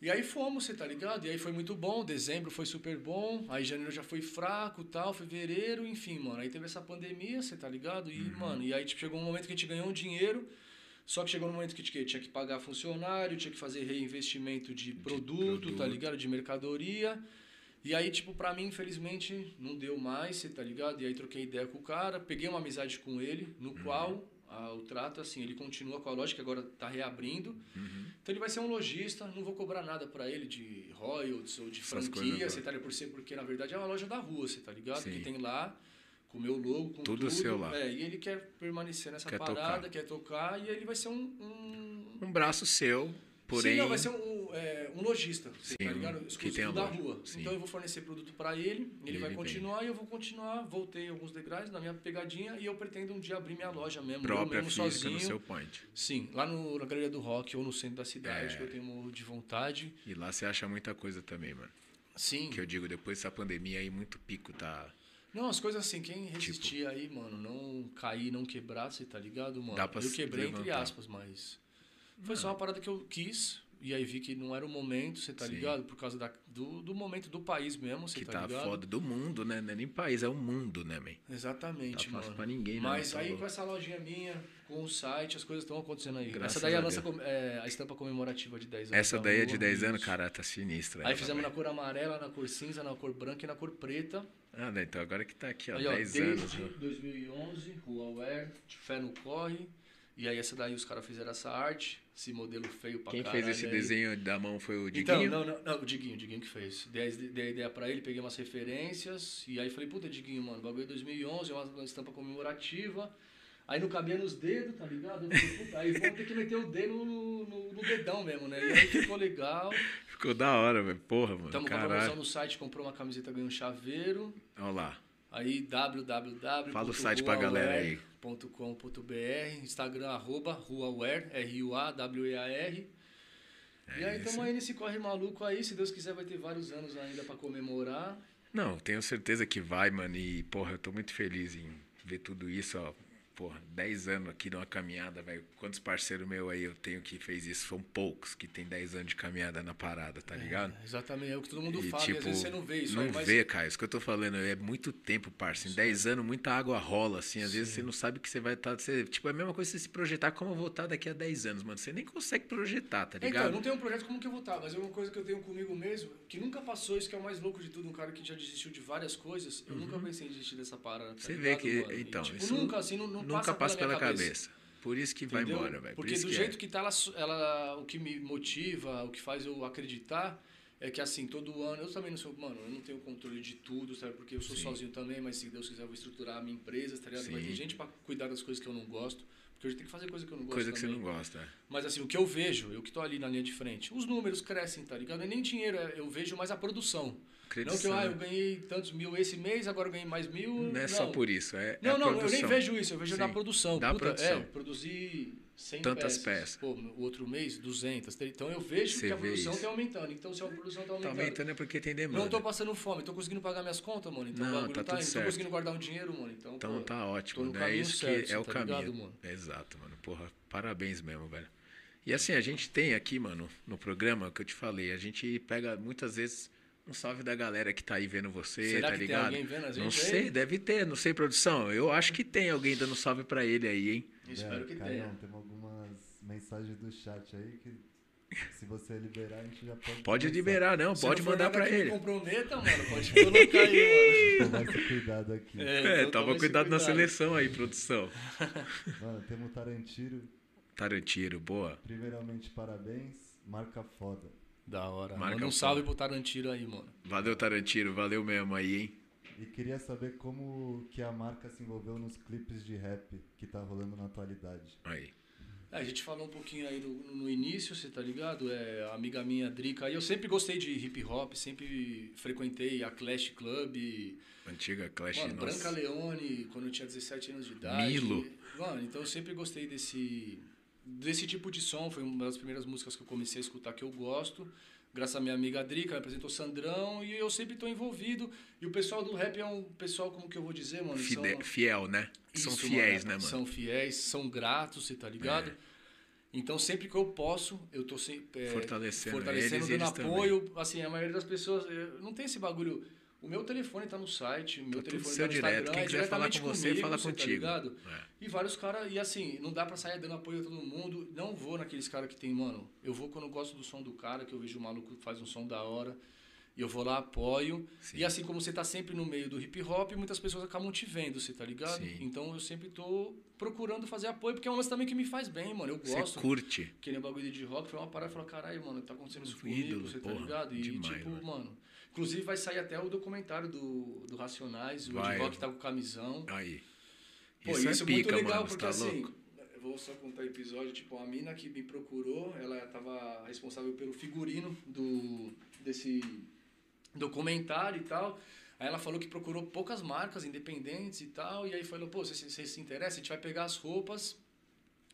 E aí fomos, você tá ligado? E aí foi muito bom, dezembro foi super bom, aí janeiro já foi fraco tal, fevereiro, enfim, mano. Aí teve essa pandemia, você tá ligado? E, mano, e aí tipo, chegou um momento que a gente ganhou um dinheiro, só que chegou um momento que a gente tinha que pagar funcionário, tinha que fazer reinvestimento de produto, tá produto. ligado? De mercadoria. E aí, tipo, pra mim, infelizmente, não deu mais, você tá ligado? E aí troquei ideia com o cara, peguei uma amizade com ele, no qual o trato, assim, ele continua com a loja, que agora tá reabrindo. Então ele vai ser um lojista, não vou cobrar nada pra ele de royalties ou de Essas franquia, você tá ligado? Por ser, porque na verdade é uma loja da rua, você tá ligado? Sim. Que tem lá, com o meu logo, com Tudo tudo. seu lá. É, e ele quer permanecer nessa Quer parada, tocar. quer tocar, e ele vai ser um... um... Um braço seu, porém. Sim, não, vai ser um, é, um lojista, tá ligado? Exclusivo da rua. Sim. Então eu vou fornecer produto pra ele, ele E vai ele continuar e eu vou continuar. Voltei alguns degraus na minha pegadinha e eu pretendo um dia abrir minha loja mesmo, eu própria mesmo física sozinho. no seu point. Sim, lá no, na Galeria do Rock ou no centro da cidade, É. que eu tenho de vontade. E lá você acha muita coisa também, mano. Sim. Que eu digo, depois dessa pandemia aí, muito pico tá. Não, as coisas assim, quem Tipo resistir aí, mano, não cair, não quebrar, você tá ligado, mano? Dá pra eu quebrei entre levantar. aspas, mas. Foi só uma parada que eu quis. E aí vi que não era o momento, você tá Sim. ligado? Por causa da, do, do momento do país mesmo, você Que tá, tá ligado? foda do mundo, né? Não é nem país, é o mundo, né, man? Exatamente, Tá mano. pra ninguém, né? Mas Tá aí com essa lojinha minha, com o site, as coisas estão acontecendo aí. Graças essa daí é a nossa é, a estampa comemorativa de 10 anos. Essa da daí é de 10 anos, cara, tá sinistra. Aí fizemos na velho. cor amarela, na cor cinza, na cor branca e na cor preta. Ah, né, então agora que tá aqui, ó, Aí, ó, 10 desde anos. ó. 2011, Rua Aware, de Fé no Corre. E aí essa daí os caras fizeram essa arte, esse modelo feio pra Quem caralho. fez esse aí. desenho da mão foi o Então, Diguinho? não, não, não, o Diguinho, o Diguinho que fez. Dei, a- dei a ideia pra ele, peguei umas referências. E aí falei, puta, Diguinho, mano, bagulho é 2011, é uma, estampa comemorativa. Aí não cabia nos dedos, tá ligado? Falei, aí vamos ter que meter o dedo no, no, no dedão mesmo, né? E aí ficou legal. Ficou da hora, velho. Porra, mano. Estamos com a promoção no site, comprou uma camiseta, ganhou um chaveiro. Olha lá. Aí www. Fala o site pra galera aí. .com.br, Instagram arroba ruaware, R-U-A-W-E-A-R. e aí É estamos aí nesse corre maluco aí, se Deus quiser vai ter vários anos ainda pra comemorar. Não, tenho certeza que vai, mano. E, porra, eu tô muito feliz em ver tudo isso, ó. Porra, 10 anos aqui numa caminhada, velho. Quantos parceiros meus aí eu tenho que fez isso? São poucos que tem 10 anos de caminhada na parada, tá ligado? É, exatamente, é o que todo mundo E, fala, e tipo, às vezes você não vê isso Não aí, mas vê, cara. Isso que eu tô falando é muito tempo, parça. Em 10 anos, muita água rola, assim. Às vezes você não sabe que você vai estar. Você, tipo, é a mesma coisa você se projetar como eu vou estar daqui a 10 anos, mano. Você nem consegue projetar, tá Então, ligado? eu não tenho um projeto como que eu vou estar, mas é uma coisa que eu tenho comigo mesmo, que nunca passou, isso que é o mais louco de tudo, um cara que já desistiu de várias coisas, eu nunca pensei em desistir dessa parada. tá Uhum. Você vê ligado, que- mano? E, então, tipo, isso nunca, assim, não, não Nunca passa pela minha cabeça. Por isso que vai Entendeu? embora, velho. Por Porque do que jeito é. que tá ela, ela, o que me motiva, o que faz eu acreditar é que assim, todo ano, eu também não sou, mano, eu não tenho controle de tudo, sabe? Porque eu sou Sim. sozinho também, mas se Deus quiser eu vou estruturar a minha empresa, tá ligado? Vai Sim. ter gente pra cuidar das coisas que eu não gosto, porque hoje tem que fazer coisa que eu não gosto Coisa que você também. não gosta. é. Mas assim, o que eu vejo, eu que tô ali na linha de frente, os números crescem, tá ligado? É nem dinheiro, é- eu vejo mais a produção. Não que eu, ah, eu ganhei tantos mil esse mês, agro eu ganhei mais mil. Não é só por isso, é, é Não, a não, eu nem produção. vejo isso, eu vejo na Sim, produção. da Puta, produção. É, produzir 100 Tantas peças. peças. Pô, o outro mês, 200. Então eu vejo Você que a produção isso. tá aumentando. Então se a produção tá Tá aumentando. aumentando é porque tem demanda. não tô passando fome, tô conseguindo pagar minhas contas, mano. Então Não, tá tá, tudo certo. Tô conseguindo guardar um dinheiro, mano. Então, Então pô, tá ótimo, né? É isso certo, que é o tá caminho. ligado, mano? Exato, mano. Porra, parabéns mesmo, velho. E assim, a gente tem aqui, mano, no programa que eu te falei, a gente pega muitas vezes um salve da galera que tá aí vendo você, Será tá que tem ligado? alguém vendo a gente não aí? sei, deve ter, não sei, produção. Eu acho que tem alguém dando salve pra ele aí, hein? Espero que tenha. Temos algumas mensagens do chat aí que Se você liberar, a gente já pode. Pode começar. liberar, não, Se pode não mandar me ele. comprometa, mano, pode colocar aí, Tomar esse cuidado aqui. mano. É, então toma esse cuidado na seleção aí, produção. Mano, temos Tarantino. Tarantino, boa. Primeiramente, parabéns. Marca foda. Da hora. Marca Manda um salve pro Tarantino aí, mano. Valeu, Tarantino, valeu mesmo aí, hein? E queria saber como que a marca se envolveu nos clipes de rap que tá rolando na atualidade. Aí. É, a gente falou um pouquinho aí no, no início, você tá ligado? É, a amiga minha, Drica, aí eu sempre gostei de hip hop, sempre frequentei a Clash Club, Antiga Clash, mano, nossa. Branca Leone, quando eu tinha 17 anos de idade. Milo. Mano, então eu sempre gostei desse, desse tipo de som, foi uma das primeiras músicas que eu comecei a escutar que eu gosto. Graças à minha amiga Drica, ela apresentou Sandrão e eu sempre tô envolvido. E o pessoal do rap é um pessoal, como que eu vou dizer, mano? Fide- são- Fiel, né? São isso, fiéis, né, mano? É. São fiéis, são gratos, você tá ligado? Então, sempre que eu posso, eu tô sempre, é, Fortalecendo fortalecendo eles dando eles também. apoio. Assim, a maioria das pessoas eh, não tem esse bagulho. O meu telefone tá no site, o meu Tá telefone seu tá no direto. Instagram, Quem é quiser falar com você, comigo, fala Tá contigo. ligado? É. E vários caras, e assim, não dá pra sair dando apoio a todo mundo. Não vou naqueles caras que tem, mano, eu vou quando eu gosto do som do cara, que eu vejo o maluco que faz um som da hora. E eu vou lá, apoio. Sim. E assim como você tá sempre no meio do hip hop, muitas pessoas acabam te vendo, você tá ligado? Sim. Então eu sempre tô procurando fazer apoio, porque é um lance também que me faz bem, mano. Eu Você gosto. curte. Que nem o bagulho de rock, foi uma parada e falou, caralho, mano, tá acontecendo isso Um comigo, ídolo, você tá porra, ligado? E demais, tipo, mano. mano. Inclusive vai sair até o documentário do, do Racionais, o Vai. rock tá com camisão. Aí. Pô, Isso, isso, é é muito pica, legal, mano. Porque tá assim, louco? eu vou só contar o episódio, tipo, a mina que me procurou, ela tava responsável pelo figurino do, desse documentário e tal. Aí ela falou que procurou poucas marcas independentes e tal, e aí falou, pô, você, você se interessa, a gente vai pegar as roupas,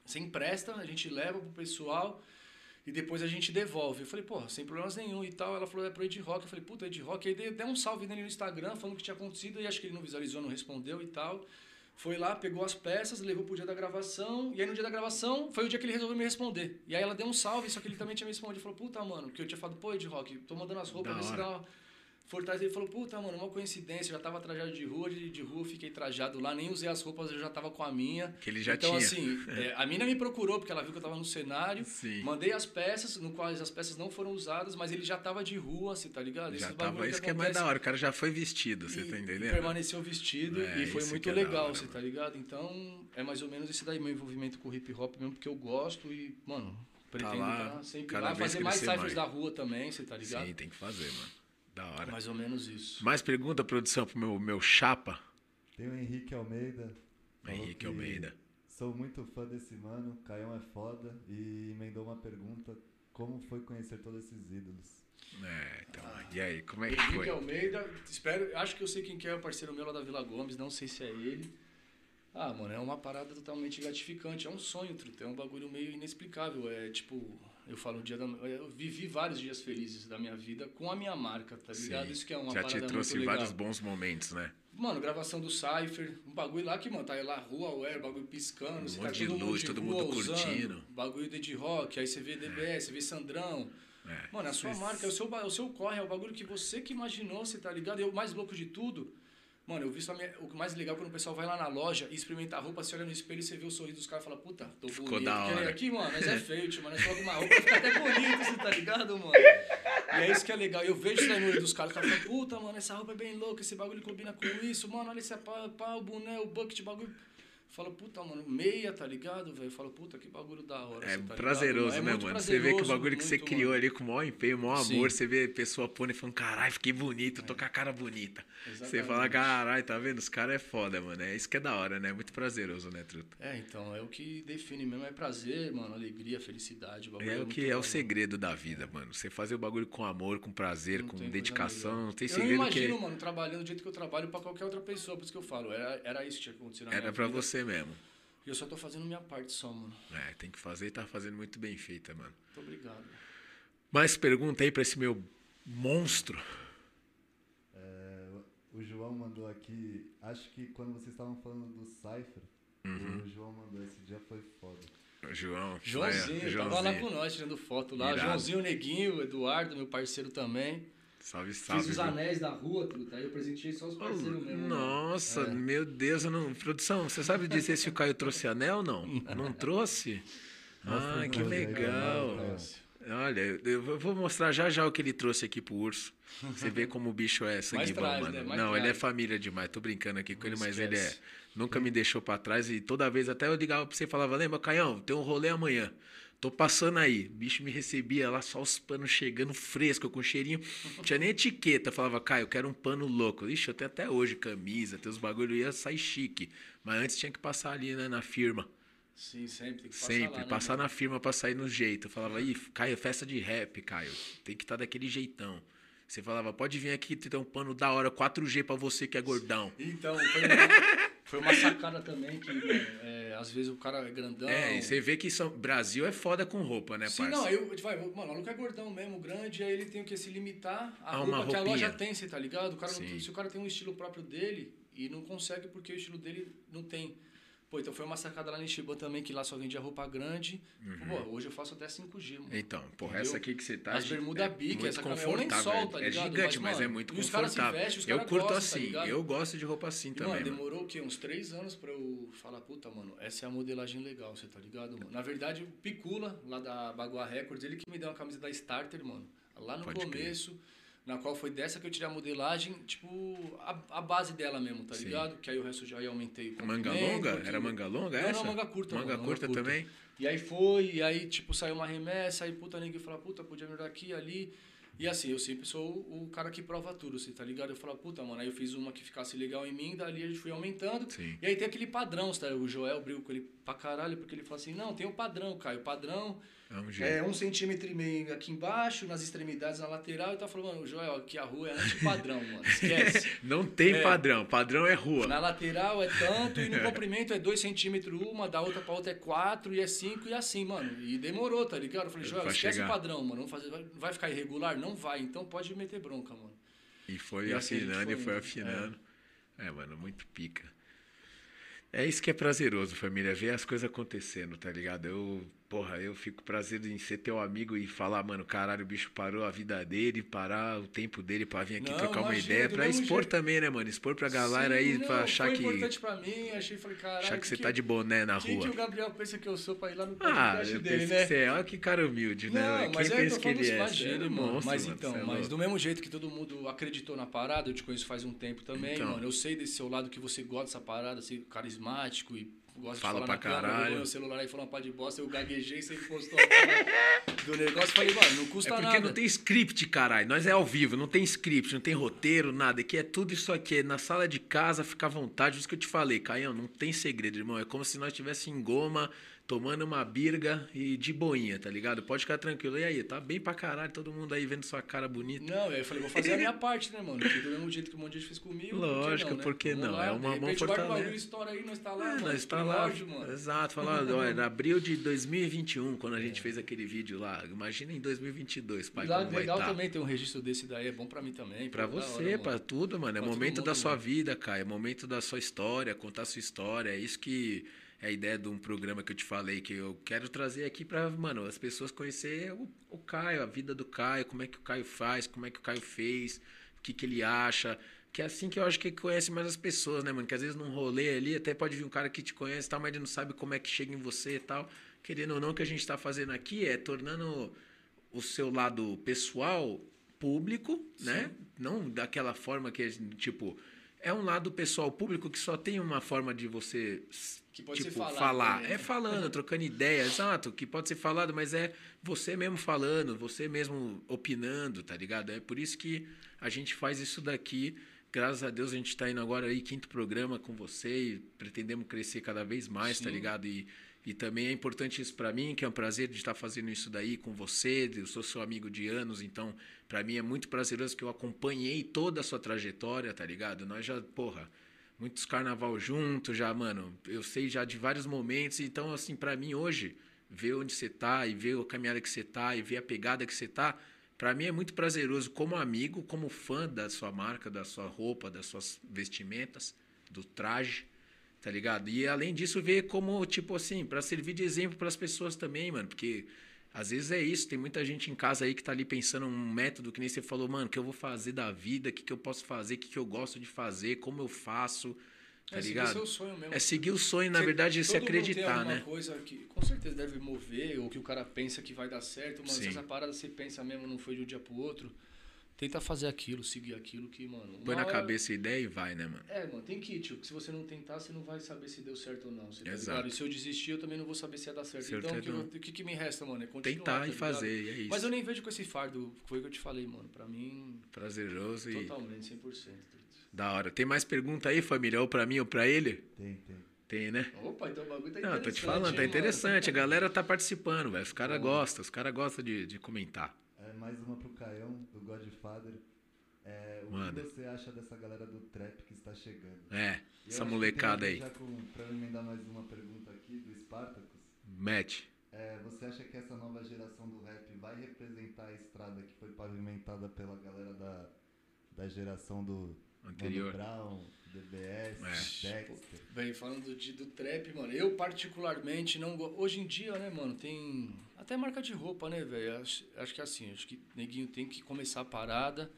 você empresta, a gente leva pro pessoal e depois a gente devolve. Eu falei, pô, sem problemas nenhum e tal. Ela falou, é pro Ed Rock. Eu falei, puta, Ed Rock. Aí dei um salve nele no Instagram, falando o que tinha acontecido, e acho que ele não visualizou, não respondeu e tal. Foi lá, pegou as peças, levou pro dia da gravação, e aí no dia da gravação foi o dia que ele resolveu me responder. E aí ela deu um salve, só que ele também tinha me respondido. Falou, puta, mano, porque eu tinha falado, pô, Ed Rock, tô mandando as roupas, vê se dá uma fortaleza. Ele falou, puta, mano, uma coincidência, eu já tava trajado de rua, de, de rua fiquei trajado lá, nem usei as roupas, eu já tava com a minha. Que ele já então, tinha. assim, é, a mina me procurou, porque ela viu que eu tava no cenário, Sim. mandei as peças, no quais as peças não foram usadas, mas ele já tava de rua, você tá ligado? Já Esses tava. Isso que é mais da hora. O cara já foi vestido, você tá entendendo? permaneceu vestido É, e foi muito que é legal, hora, você mano. tá ligado? Então, é mais ou menos esse daí, meu envolvimento com o hip hop mesmo, porque eu gosto e, mano, pretendo lá, tá sempre cada lá, fazer mais mais. da rua também, você tá ligado? Sim, tem que fazer, mano. Da hora. Mais ou menos isso. Mais pergunta, produção, pro meu, meu chapa. Tem o Henrique Almeida. Henrique que Almeida. Sou muito fã desse mano, Caião é foda. E emendou uma pergunta: como foi conhecer todos esses ídolos? É, então. E aí, como é que Henrique foi? Almeida, espero, acho que eu sei quem que é o parceiro meu lá da Vila Gomes, não sei se é ele. Ah, mano, é uma parada totalmente gratificante, é um sonho, truta, é um bagulho meio inexplicável, é tipo, eu falo o dia da eu vivi vários dias felizes da minha vida com a minha marca, tá ligado? Sim. Isso que é uma Já parada te trouxe muito legal. vários bons momentos, né? Mano, gravação do Cypher, um bagulho lá que, mano, tá aí lá, rua, ué, bagulho piscando, Um você monte tá de todo luz, de todo mundo usando, curtindo. Bagulho de Rock, aí você vê DBS, você vê Sandrão. É. Mano, é a sua marca, é o seu, é o seu corre, é o bagulho que você que imaginou, você tá ligado? E o mais louco de tudo, mano, eu vi só minha- o mais legal é quando o pessoal vai lá na loja e experimenta a roupa, você olha no espelho e você vê o sorriso dos caras e fala, puta, tô Ficou bonito. da hora. aqui, mano, mas é feio, tio, mano, nós coloca uma roupa, fica até bonito, você tá ligado, mano? E é isso que é legal. Eu vejo isso daí no olho dos caras, os caras falam, puta, mano, essa roupa é bem louca, esse bagulho combina com isso, mano, olha esse pá, pá, o boné, o bucket, bagulho. Fala, puta, mano, meia, tá ligado, velho? Fala, puta, que bagulho da hora. É você tá prazeroso, ligado, né, muito mano? Você vê que o prazeroso, bagulho que você muito, criou mano. ali com o maior empenho, o maior Sim. amor, você vê a pessoa pondo e falando, caralho, fiquei bonito, tô com a cara bonita. Você Exatamente. fala, caralho, tá vendo? Os caras é foda, mano. É isso que é da hora, né? É muito prazeroso, né, Truta? É, então, é o que define mesmo, é prazer, mano, alegria, felicidade. O bagulho É o muito que é o bom, segredo da vida, mano. Você fazer o bagulho com amor, com prazer, Não com dedicação, não tem Eu não segredo que imagino, mano, trabalhando do jeito que eu trabalho pra qualquer outra pessoa, por isso que eu falo, era, era isso que tinha acontecido na era pra vida. você mesmo. E eu só tô fazendo minha parte só, mano. É, tem que fazer e tá fazendo muito bem feita, mano. Muito obrigado. Mais pergunta aí pra esse meu monstro. É, o João mandou aqui. Acho que quando vocês estavam falando do Cypher, Uhum. o João mandou esse dia foi foda. O João. Joãozinho, é, tava lá com nós tirando foto lá. Irado. Joãozinho Neguinho, o Eduardo, meu parceiro também. Salve, salve. Fiz os viu? anéis da rua, truta. Aí eu presenteei só os parceiros mesmo. né? Nossa, É. meu Deus, eu não. Produção, você sabe dizer se o Caio trouxe anel ou não? Não trouxe? Ah, que aí, legal. Olha, eu vou mostrar já já o que ele trouxe aqui pro urso. Você vê como o bicho é sangue bom, traz, mano. né? Não, ele é traz. família demais. Tô brincando aqui com Não ele, mas ele é. Nunca me deixou pra trás e toda vez até eu ligava pra você e falava: Lembra, Caião, tem um rolê amanhã. Tô passando aí. O bicho me recebia lá, só os panos chegando fresco, com cheirinho. Não tinha nem etiqueta. Falava, Caio, eu quero um pano louco. Ixi, eu tenho até hoje camisa, tem os bagulho, ia sair chique. Mas antes tinha que passar ali, né, na firma. Sim, sempre. Tem que passar Sempre, lá, né, passar na firma pra sair no jeito. Eu falava, ih, Caio, festa de rap, Caio. Tem que estar daquele jeitão. Você falava, pode vir aqui, tem um pano da hora, 4G pra você que é gordão. Então, foi foi uma sacada também que, mano, é, às vezes o cara é grandão. É, e você vê que São... Brasil é foda com roupa, né, Sim, parça? não, eu, vai, mano, o maluco é gordão mesmo, grande, aí ele tem que se limitar à A roupa que a loja tem, você tá ligado? O cara não- se o cara tem um estilo próprio dele e não consegue porque o estilo dele não tem. Pô, então foi uma sacada lá em Shiba também, que lá só vendia roupa grande. Pô, hoje eu faço até 5G, mano. Então, porra, Entendeu? essa aqui que você tá. As bermuda é muito essa confortável. lençol, tá é ligado? gigante, Mas, mas, é mano, muito confortável. vestem, eu curto gostam, tá assim, ligado? eu gosto de roupa assim E, também. mano, mano. demorou o quê? Uns três anos pra eu falar, puta, mano, essa é a modelagem legal, você tá ligado, mano? Na verdade, o Picula, lá da Bagua Records, ele que me deu uma camisa da Starter, mano. Lá no Pode crer. Na qual foi dessa que eu tirei a modelagem, tipo, a, a base dela mesmo, tá Sim. ligado? Que aí o resto já ia aumentei o Manga longa? aquilo. Era manga longa essa? não, manga curta, Manga mano, curta também? E aí foi, e aí, tipo, saiu uma remessa, aí puta ninguém fala, puta, podia melhorar aqui, ali. E assim, eu sempre sou o cara que prova tudo, você tá ligado? Eu falo, puta, mano, aí eu fiz uma que ficasse legal em mim, dali a gente foi aumentando. Sim. E aí tem aquele padrão, tá? O Joel briga com ele pra caralho, porque ele fala assim, não, tem o padrão, Caio. O padrão Ver. é um centímetro e meio aqui embaixo, nas extremidades, na lateral. E tá falando, mano, Joel, aqui a rua é anti-padrão, mano. Esquece. Não tem É. padrão. Padrão é rua. Na lateral é tanto e no comprimento é 2 centímetros uma, da outra pra outra é 4 e é 5 e assim, mano. E demorou, tá ligado? Eu falei, Joel, Vai esquece chegar. o padrão, mano. Vamos fazer, vai, ficar irregular? Não vai, então pode meter bronca, mano. E foi E assim afinando e foi foi indo. afinando. É. mano, muito pica. É isso que é prazeroso, família, ver as coisas acontecendo, tá ligado? Eu, porra, eu fico prazer em ser teu amigo e falar, mano, caralho, o bicho parou a vida dele, parar o tempo dele pra vir aqui Não, trocar uma ideia, pra expor jeito. também, né, mano? Expor pra galera Sim, aí, não, pra achar foi que, importante pra mim, achei, falei, caralho. achar que você que- tá de boné na Quem rua. que o Gabriel pensa que eu sou pra ir lá no Ah, podcast eu dele, penso né? que você é. Olha que cara humilde, né? Não, Quem mas é, pensa eu tô que ele é? imagina, Você é mano. monstro, Mas então, você é mas do mesmo jeito que todo mundo acreditou na parada, eu te conheço faz um tempo também, Então. mano. Eu sei desse seu lado que você gosta dessa parada, ser carismático e gosta Fala de falar pra câmera, caralho. pegou meu celular aí falou uma pá de bosta, eu gaguejei, você postou do negócio, falei, mano, não É custa porque nada. não tem script, caralho. Nós é ao vivo, não tem script, não tem roteiro, nada. Aqui é tudo isso aqui. É na sala de casa, fica à vontade. Isso que eu te falei, Caião, não tem segredo, irmão. É como se nós estivéssemos em goma, tomando uma birga e de boinha, tá ligado? Pode ficar tranquilo. E aí, tá bem pra caralho, todo mundo aí vendo sua cara bonita. Não, eu falei, vou fazer a minha parte, né, mano? Que do mesmo jeito que um monte de gente fez comigo. Lógico, por por que não? não? Né? É uma mão fortalece. bagulho, estoura aí, nós tá lá, É, mano. nós está lá. primórdio, mano. Exato, falando, olha, em abril de 2021, quando a gente fez aquele vídeo lá. Imagina em 2022, pai, E lá, como vai legal estar. também ter um registro desse daí, é bom pra mim também. Pra pô, da você, hora, pra mano. tudo, mano. É Pra momento da mundo, sua mano. vida, cara. É momento da sua história, contar sua história. É isso que é a ideia de um programa que eu te falei, que eu quero trazer aqui pra, mano, as pessoas conhecer o, o Caio, a vida do Caio, como é que o Caio faz, como é que o Caio fez, o que, que ele acha. Que é assim que eu acho que conhece mais as pessoas, né, mano? Que às vezes num rolê ali, até pode vir um cara que te conhece e tal, mas ele não sabe como é que chega em você e tal. Querendo ou não, o que a gente tá fazendo aqui é tornando o seu lado pessoal público, né? Não daquela forma que, tipo, é um lado pessoal público que só tem uma forma de você tipo, falar. né? É falando, trocando ideia, exato, que pode ser falado, mas é você mesmo falando, você mesmo opinando, tá ligado? É por isso que a gente faz isso daqui. Graças a Deus a gente tá indo agora aí, quinto programa com você e pretendemos crescer cada vez mais, tá Sim. ligado? E, e também é importante isso para mim, que é um prazer de estar fazendo isso daí com você. Eu sou seu amigo de anos, então para mim é muito prazeroso que eu acompanhei toda a sua trajetória, tá ligado? Nós já, porra, muitos carnaval juntos já, mano. Eu sei já de vários momentos, então assim, para mim hoje, ver onde você tá e ver a caminhada que você tá e ver a pegada que você tá, para mim é muito prazeroso como amigo, como fã da sua marca, da sua roupa, das suas vestimentas, do traje tá ligado? E além disso, ver como, tipo assim, pra servir de exemplo pras pessoas também, mano, porque às vezes é isso, tem muita gente em casa aí que tá ali pensando um método que nem você falou, mano, o que eu vou fazer da vida, o que, que eu posso fazer, o que, que eu gosto de fazer, como eu faço. Tá é seguir ligado? seu sonho mesmo. É seguir o sonho, na Você- verdade, se mundo tem acreditar, né? coisa que com certeza deve mover, ou que o cara pensa que vai dar certo, mano. Sim. Se essa parada você pensa mesmo, não foi de um dia pro outro, tenta fazer aquilo, seguir aquilo que, mano. Põe na hora- cabeça a ideia e vai, né, mano? É, mano, tem que ir, tio. porque Se você não tentar, você não vai saber se deu certo ou não. Você tá Exato. ligado? E se eu desistir, eu também não vou saber se ia dar certo. Certo então, o que, que, que me resta, mano? É continuar. Tentar tá e fazer, e é isso. Mas eu nem vejo com esse fardo, foi o que eu te falei, mano. Pra mim, Prazeroso e totalmente, 100%. truta. da hora. Tem mais pergunta aí, família? Ou pra mim ou pra ele? Tem, tem. Tem, né? Opa, então o bagulho tá Não, tô te falando, tá interessante. A galera tá participando, velho. Os caras Bom. gostam, os caras gostam de, de comentar. É, mais uma pro Caião, do Godfather. É, o Manda. que você acha dessa galera do trap que está chegando? É, E essa molecada aí. Já com, pra eu emendar mais uma pergunta aqui do Spartacus. Mete. É, você acha que essa nova geração do rap vai representar a estrada que foi pavimentada pela galera da, da geração do Anterior. Mano Brown, DBS, É. Dexter? Bem, falando de, do trap, mano, eu particularmente não gosto. Hoje em dia, né, mano, tem até marca de roupa, né, velho? Acho, acho que assim, acho que neguinho tem que começar a parada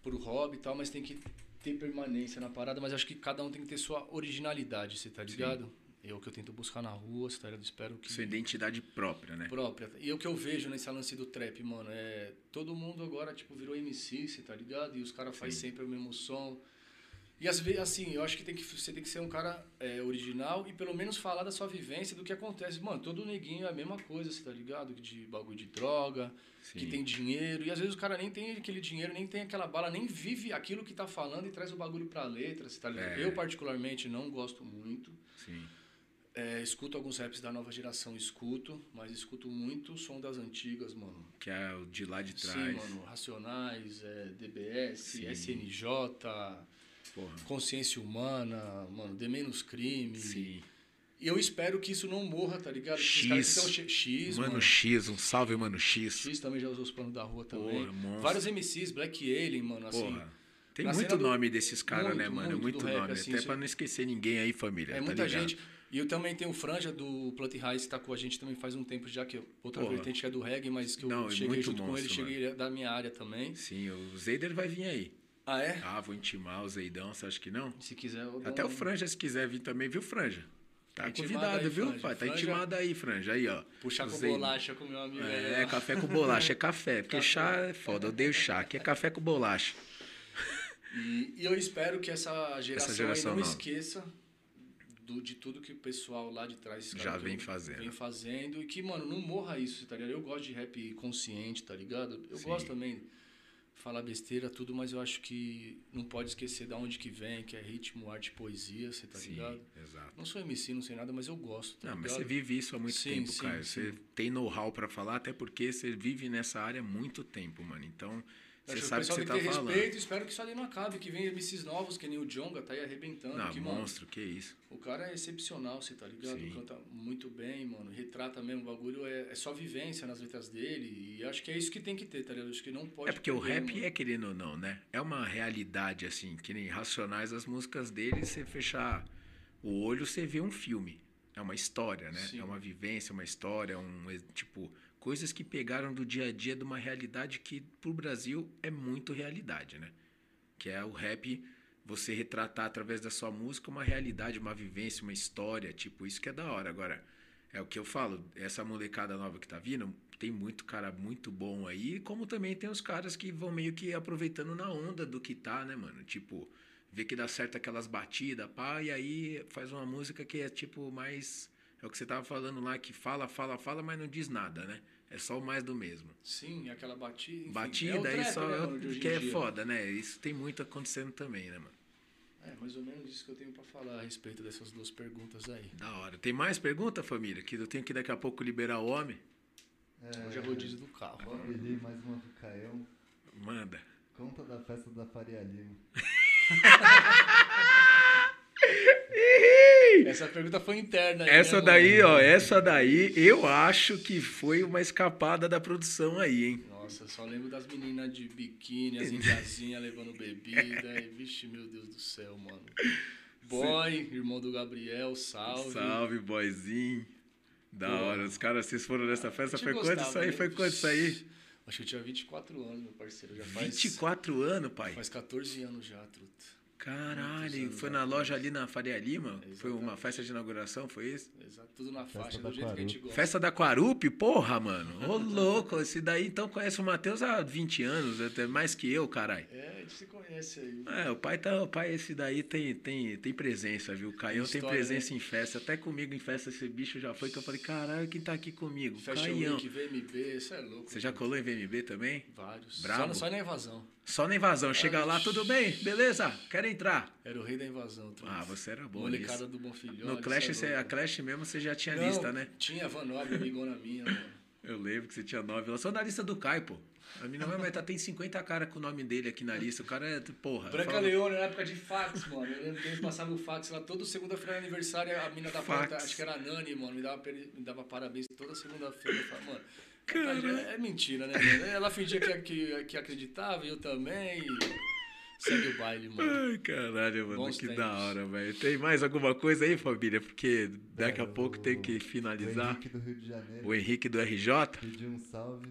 pro hobby e tal, mas tem que ter permanência na parada, mas acho que cada um tem que ter sua originalidade, você tá ligado? É o que eu tento buscar na rua, você tá ligado? Espero que Sua identidade própria, né? própria. E o que eu vejo nesse lance do trap, mano, é todo mundo agora, tipo, virou MC, você tá ligado? E os caras fazem sempre o mesmo som. E às vezes, assim, eu acho que, tem que você tem que ser um cara é, original e pelo menos falar da sua vivência, do que acontece. Mano, todo neguinho é a mesma coisa, você tá ligado? De bagulho de droga, que Sim. tem dinheiro. E às vezes o cara nem tem aquele dinheiro, nem tem aquela bala, nem vive aquilo que tá falando e traz o bagulho pra letra, você tá ligado? É. Eu, particularmente, não gosto muito. Sim. É, escuto alguns raps da nova geração, escuto, mas escuto muito o som das antigas, mano. Que é o de lá de Sim, trás. mano, Racionais, é, DBS, Sim. SNJ, Porra. Consciência Humana, mano, De Menos Crime. Sim. E eu espero que isso não morra, tá ligado? Que os X. caras que tão che- X, Mano, mano. X, um salve, mano, X. X também já usou os planos da rua também. Porra, monstro. Vários MCs, Black Alien, mano, assim. Porra. Tem muito do- nome desses caras, né, mano? muito Muito, do rap, nome. assim, Até você- pra não esquecer ninguém aí, família. É tá muita ligado? gente. E eu também tenho o Franja do Plant Rise, que tá com a gente também faz um tempo já, que eu- outra Porra. vertente que é do reggae, mas que eu Não, é cheguei junto com ele, monstro, cheguei é da minha área também. Sim, o Zeider vai vir aí. Ah, é? Ah, vou intimar o Zeidão, você acha que não? Se quiser, eu Até um- o Franja, se quiser vir também, viu, Franja? Tá Tá intimado convidado, aí, viu, Franja. pai? Tá Franja- intimado aí, Franja. Aí, ó. Puxar com Zeidão. bolacha com meu amigo. É, aí, ó. café com bolacha, é café. Porque chá é foda, eu odeio chá. Aqui é café com bolacha. E, e eu espero que essa geração, geração aí não nova. esqueça do, de tudo que o pessoal lá de trás Já vem fazendo. vem fazendo. E que, mano, não morra isso, tá ligado? Eu gosto de rap consciente, tá ligado? Eu Sim. gosto também falar besteira, tudo, mas eu acho que não pode esquecer da onde que vem, que é ritmo, arte poesia, você tá Sim, ligado? exato. Não sou MC, não sei nada, mas eu gosto, tá Não, mas ligado? você vive isso há muito Sim, tempo, sim, cara. Você tem know-how pra falar, até porque você vive nessa área há muito tempo, mano. Então, você que sabe o que o você pessoal tá tem que ter falando. respeito, espero que isso ali não acabe, que venha MCs novos, que nem o Jonga, tá aí arrebentando. Não, que, mano, monstro, que isso. O cara é excepcional, você tá ligado? Sim. Canta muito bem, mano. Retrata mesmo o bagulho, é, é só vivência nas letras dele. E acho que é isso que tem que ter, tá ligado? Acho que não pode. É porque o perder, rap mano. é querendo ou não, né? É uma realidade, assim, que nem Racionais, as músicas dele, você fechar o olho, você vê um filme. É uma história, né? Sim. É uma vivência, uma história, um, tipo, coisas que pegaram do dia a dia de uma realidade que pro Brasil é muito realidade, né? Que é o rap, você retratar através da sua música uma realidade, uma vivência, uma história, tipo, isso que é da hora. Agora, é o que eu falo, essa molecada nova que tá vindo, tem muito cara muito bom aí, como também tem os caras que vão meio que aproveitando na onda do que tá, né, mano? Tipo, vê que dá certo aquelas batidas, pá, e aí faz uma música que é tipo mais. É o que você tava falando lá, que fala, fala, fala, mas não diz nada, né? É só o mais do mesmo. Sim, aquela batida. enfim, Batida é aí trap, só né, é que é dia. foda, né? Isso tem muito acontecendo também, né, mano? É, mais ou menos isso que eu tenho pra falar a respeito dessas duas perguntas aí. Da hora. Tem mais pergunta, família? Que eu tenho que daqui a pouco liberar o homem? É, Hoje é rodízio do carro. Bob Lee, mais uma pro Caião. Manda. Conta da festa da Faria Lima. Essa pergunta foi interna. aí, Essa né, daí, ó, essa daí eu acho que foi uma escapada da produção aí, hein? Nossa, só lembro das meninas de biquíni, as indiazinhas levando bebida. E, vixe, meu Deus do céu, mano. Boy, irmão do Gabriel, salve. Salve, boyzinho. Da Pô. hora. Os caras, vocês foram nessa festa, foi quanto gostava, isso aí? Foi quanto isso aí? Acho que eu tinha 24 anos, meu parceiro. Já faz, 24 anos, pai. faz 14 anos já, truta. Caralho, foi na atrás. loja ali na Faria Lima? Foi uma festa de inauguração, foi isso? Exato, tudo na Festa faixa, do jeito que a gente gosta. Festa da Quarup? Porra, mano. Ô, louco. Esse daí então conhece o Matheus há 20 anos, até mais que eu, caralho. É, a gente se conhece aí. É, o pai tá, o pai esse daí tem, tem, tem presença, viu? O Caião tem História, presença né? em festa. Até comigo em festa esse bicho já foi que eu falei, caralho, quem tá aqui comigo? Fashion Caião. Week, VMB, isso é louco. Você já colou em VMB também? Vários. Brabo. Só, só na invasão. Só na invasão. Chega lá, tudo bem? Beleza? Quero entrar. Era o rei da invasão. Trunks. Ah, você era bom Molecada do Bom Filhote. No Clash, você, é a. Clash mesmo você já tinha Não, lista, né? Tinha Van Nobre, amigona minha, mano. Eu lembro que você tinha nove. Eu sou na lista do Kai, pô. A minha mãe tá, tem 50 caras com o nome dele aqui na lista. O cara é, porra. Branca fala- na época de fax, mano. Eu lembro que eles passavam o fax lá toda segunda-feira de aniversário. A mina da Fax. porta, acho que era a Nani, mano, me dava, me dava parabéns toda segunda-feira. Eu falava, mano, é, é mentira, né, mano? Ela fingia que, que, que acreditava e eu também. E segue o baile, mano. Ai, caralho, mano, Bons que tempos. da hora, velho. Tem mais alguma coisa aí, família? Porque daqui a Cara, pouco o- tem que O finalizar. Henrique do Rio de Janeiro O Henrique do RJ. pediu um salve.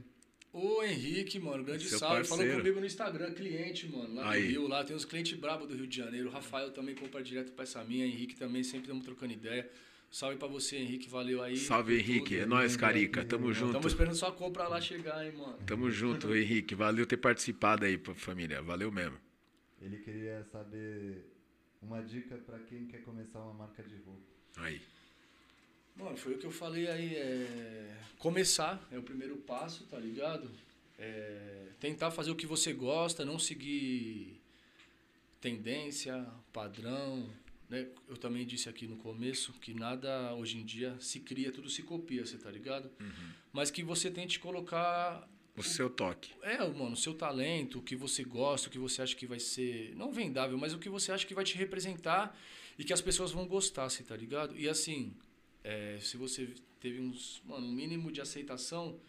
O Henrique, mano, grande Seu salve. Falou parceiro. comigo no Instagram, cliente, mano, lá Aí. do Rio. Lá tem uns clientes brabos do Rio de Janeiro. O Rafael também compra direto pra essa minha. Henrique também, sempre estamos trocando ideia. Salve pra você, Henrique. Valeu aí. Salve, Henrique. tudo. É nóis. Carica. Tamo Estamos junto. esperando sua compra lá chegar, hein, mano. Tamo junto, Henrique. Valeu ter participado aí, família. Valeu mesmo. Ele queria saber uma dica pra quem quer começar uma marca de roupa. Aí. Mano, foi o que eu falei aí. É... Começar é o primeiro passo, tá ligado? É... Tentar fazer o que você gosta, não seguir tendência, padrão. Né? Eu também disse aqui no começo que nada hoje em dia se cria, tudo se copia, você tá ligado? Mas que você tente colocar O seu toque. É, mano, o seu talento, o que você gosta, o que você acha que vai ser, não vendável, mas o que você acha que vai te representar e que as pessoas vão gostar, você tá ligado? E assim, é, se você teve uns, mano, um mínimo de aceitação,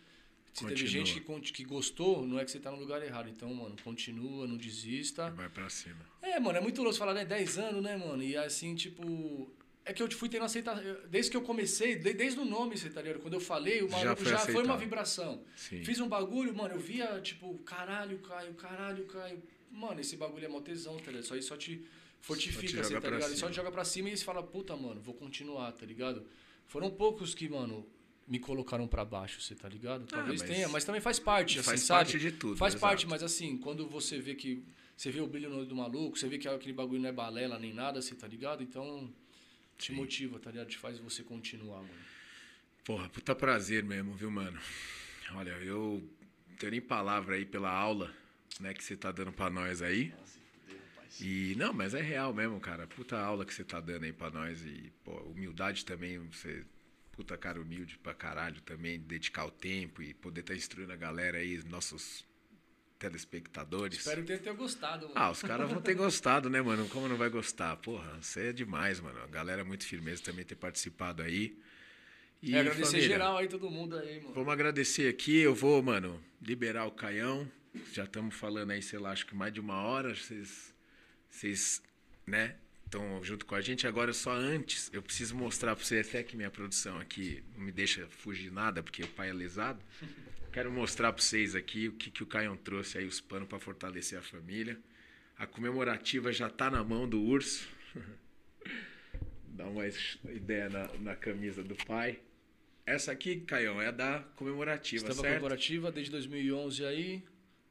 se teve Continua. gente que, que gostou, não é que você tá no lugar errado. Então, mano, continua, não desista. Vai pra cima. É, mano, é muito louco falar, né? 10 anos, né, mano? E assim, tipo. É que eu fui tendo aceitação. Desde que eu comecei, de- desde o nome, você tá ligado? Quando eu falei, o Já maluco foi já, foi uma vibração. Sim. Fiz um bagulho, mano, eu via, tipo, caralho, Caio, caralho, Caio. Mano, esse bagulho é mó tesão, tá ligado? Isso aí só te fortifica, você, tá ligado? E só cima. te joga pra cima e você fala, puta, mano, vou continuar, tá ligado? Foram poucos que, mano, me colocaram pra baixo, você tá ligado? Talvez mas- tenha, mas também faz parte, assim, Faz sabe? parte de tudo, Faz exato. parte, mas assim, quando você vê que. Você vê o brilho no olho do maluco, você vê que aquele bagulho não é balela nem nada, você tá ligado? Então. Te Sim. motiva, tá ligado? Te faz você continuar, mano. Porra, puta prazer mesmo, viu, mano? Olha, eu não tenho nem palavra aí pela aula, né, que você tá dando pra nós aí. Nossa, fudeu, rapaz. E não, mas é real mesmo, cara. Puta aula que você tá dando aí pra nós e, pô, humildade também, você puta cara humilde pra caralho também, dedicar o tempo e poder estar instruindo a galera aí, nossos telespectadores. Espero que tenha gostado, mano. Ah, os caras vão ter gostado, né, mano? Como não vai gostar? Porra, você é demais, mano. A galera é muito firmeza também ter participado aí. E, é, agradecer família, geral aí, todo mundo aí, mano. Vamos agradecer aqui. Eu vou, mano, liberar o Caião. Já estamos falando aí, sei lá, acho que mais de uma hora. Vocês, vocês né, estão junto com a gente. Agora, só antes, eu preciso mostrar para você, até que minha produção aqui não me deixa fugir nada, porque o pai é lesado. Quero mostrar para vocês aqui o que, que o Caião trouxe aí, os panos para fortalecer a família. A comemorativa já tá na mão do urso. Dá uma ideia na, na camisa do pai. Essa aqui, Caião, é da comemorativa, Estampa certo? comemorativa desde 2011 aí.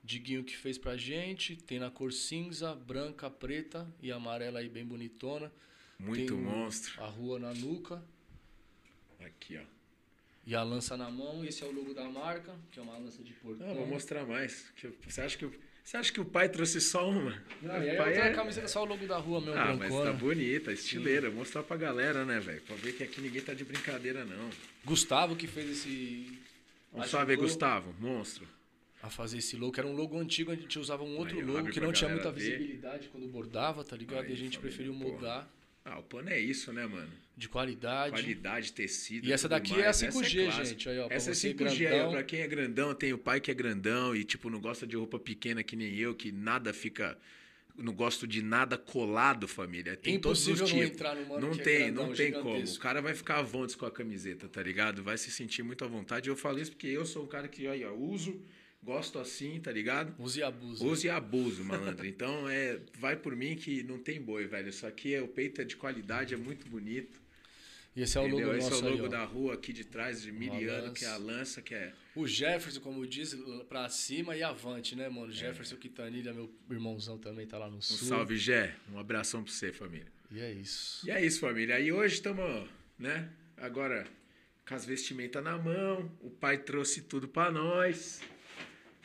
Diguinho que fez pra gente. Tem na cor cinza, branca, preta e amarela aí bem bonitona. Muito Tem monstro. A rua na nuca Aqui, ó. e a lança na mão. Esse é o logo da marca, que é uma lança de portão. Não, vou mostrar mais. Você acha que, o- você acha que o pai trouxe só uma? Não, o e aí pai é... camiseta só o logo da rua mesmo, Ah, mas brancona. tá bonita, estileira. Mostrar pra galera, né, velho? Pra ver que aqui ninguém tá de brincadeira, não. Gustavo que fez esse... Vamos ajudou Gustavo. Monstro. A fazer esse logo, era um logo antigo, a gente usava um outro logo que não tinha muita ver. visibilidade quando bordava, tá ligado? Aí, e a gente preferiu porra. mudar Ah, o pano é isso, né, mano? de qualidade. Qualidade, tecido. E essa daqui mais. é a Essa 5G, clássica. gente, aí, ó, essa é você 5G aí, ó, grandão. pra quem é grandão, tem o pai que é grandão e, tipo, não gosta de roupa pequena que nem eu, que nada fica. Não gosto de nada colado, família. Tem todos os Impossível não tipos. entrar no Não é tem, grandão, não tem como. O cara vai ficar à vontade com a camiseta, tá ligado? Vai se sentir muito à vontade. Eu falo isso porque eu sou um cara que aí, ó, uso, Gosto assim, tá ligado? Use e abuso. Use e abuso, malandro. Então, é, vai por mim que não tem boi, velho. Isso aqui é o peito é de qualidade, é muito bonito. E esse é o logo entendeu? Esse nosso é o logo aí, da rua aqui de trás, de Miliano, lança. que é a lança, que é. O Jefferson, como diz, pra cima e avante, né, mano? Jefferson Quintanilha, meu irmãozão também tá lá no Um sul. salve, Gé. Um abração pra você, família. E é isso. E é isso, família. E hoje estamos, né? Agora com as vestimentas na mão. O pai trouxe tudo pra nós.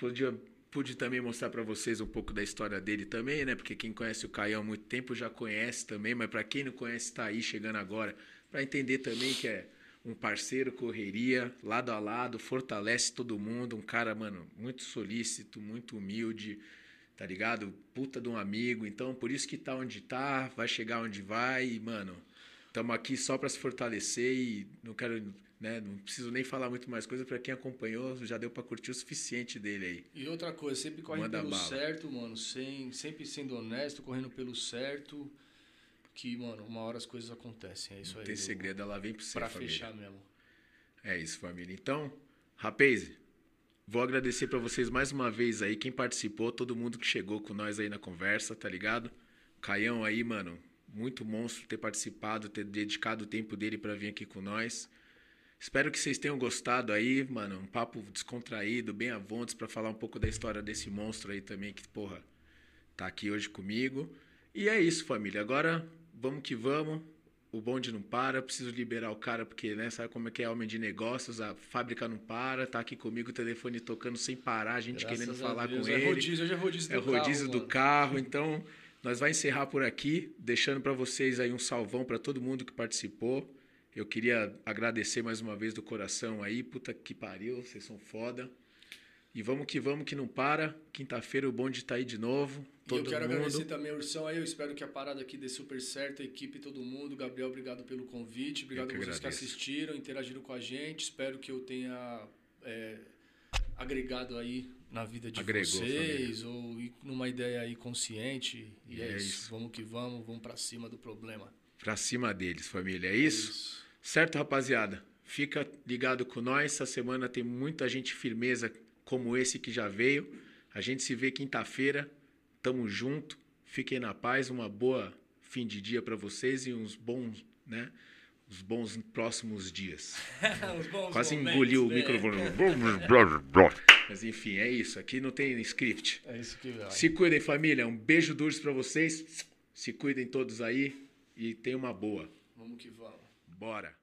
Podia, pude também mostrar pra vocês um pouco da história dele também, né? Porque quem conhece o Caião há muito tempo já conhece também, mas pra quem não conhece, tá aí chegando agora. Pra entender também que é um parceiro, correria, lado a lado, fortalece todo mundo. Um cara, mano, muito solícito, muito humilde tá ligado? Puta de um amigo. Então, por isso que tá onde tá, vai chegar onde vai. E, mano, estamos aqui só para se fortalecer e não quero, né? Não preciso nem falar muito mais coisa para quem acompanhou, já deu para curtir o suficiente dele aí. E outra coisa, sempre corre Manda pelo bala. certo, mano. Sem, sempre sendo honesto, correndo pelo certo. Que, mano, uma hora as coisas acontecem. É isso Não aí. tem segredo, ela vem para você, Pra família. fechar mesmo. É isso, família. Então, rapaz, vou agradecer pra vocês mais uma vez aí, quem participou, todo mundo que chegou com nós aí na conversa, tá ligado? Caião aí, mano, muito monstro ter participado, ter dedicado o tempo dele pra vir aqui com nós. Espero que vocês tenham gostado aí, mano, um papo descontraído, bem à vontade pra falar um pouco da história desse monstro aí também que, porra, tá aqui hoje comigo. E é isso, família. Agora, vamos que vamos. O bonde não para, preciso liberar o cara, porque, né, sabe como é que é homem de negócios, a fábrica não para, tá aqui comigo, o telefone tocando sem parar, a gente Graças querendo a falar Deus. com é ele. Rodízio, hoje é rodízio É do rodízio carro, do carro, então nós vai encerrar por aqui, deixando para vocês aí um salvão para todo mundo que participou. Eu queria agradecer mais uma vez do coração aí, puta que pariu, vocês são foda. E vamos que vamos que não para. Quinta-feira o bonde tá aí de novo. E eu Todo quero mundo. agradecer também ao Ursão aí. Eu espero que a parada aqui dê super certo, a equipe, todo mundo. Gabriel, obrigado pelo convite. Obrigado que a vocês que agradeço. assistiram, interagiram com a gente. Espero que eu tenha é, agregado aí na vida de Agregou, vocês ou ir numa ideia aí consciente. E, E é, é isso. isso. Vamos que vamos, vamos pra cima do problema. Pra cima deles, família. É isso? Certo, rapaziada? Fica ligado com nós. Essa semana tem muita gente firmeza como esse que já veio. A gente se vê quinta-feira. Tamo junto. Fiquem na paz. Uma boa fim de dia pra vocês e uns bons, né? Os bons próximos dias. Bons Quase momentos, engoliu o né? microfone. Mas enfim, é isso. Aqui não tem script. É isso que vai. Se cuidem, família. Um beijo duro pra vocês. Se cuidem todos aí e tenham uma boa. Vamos que vamos. Bora.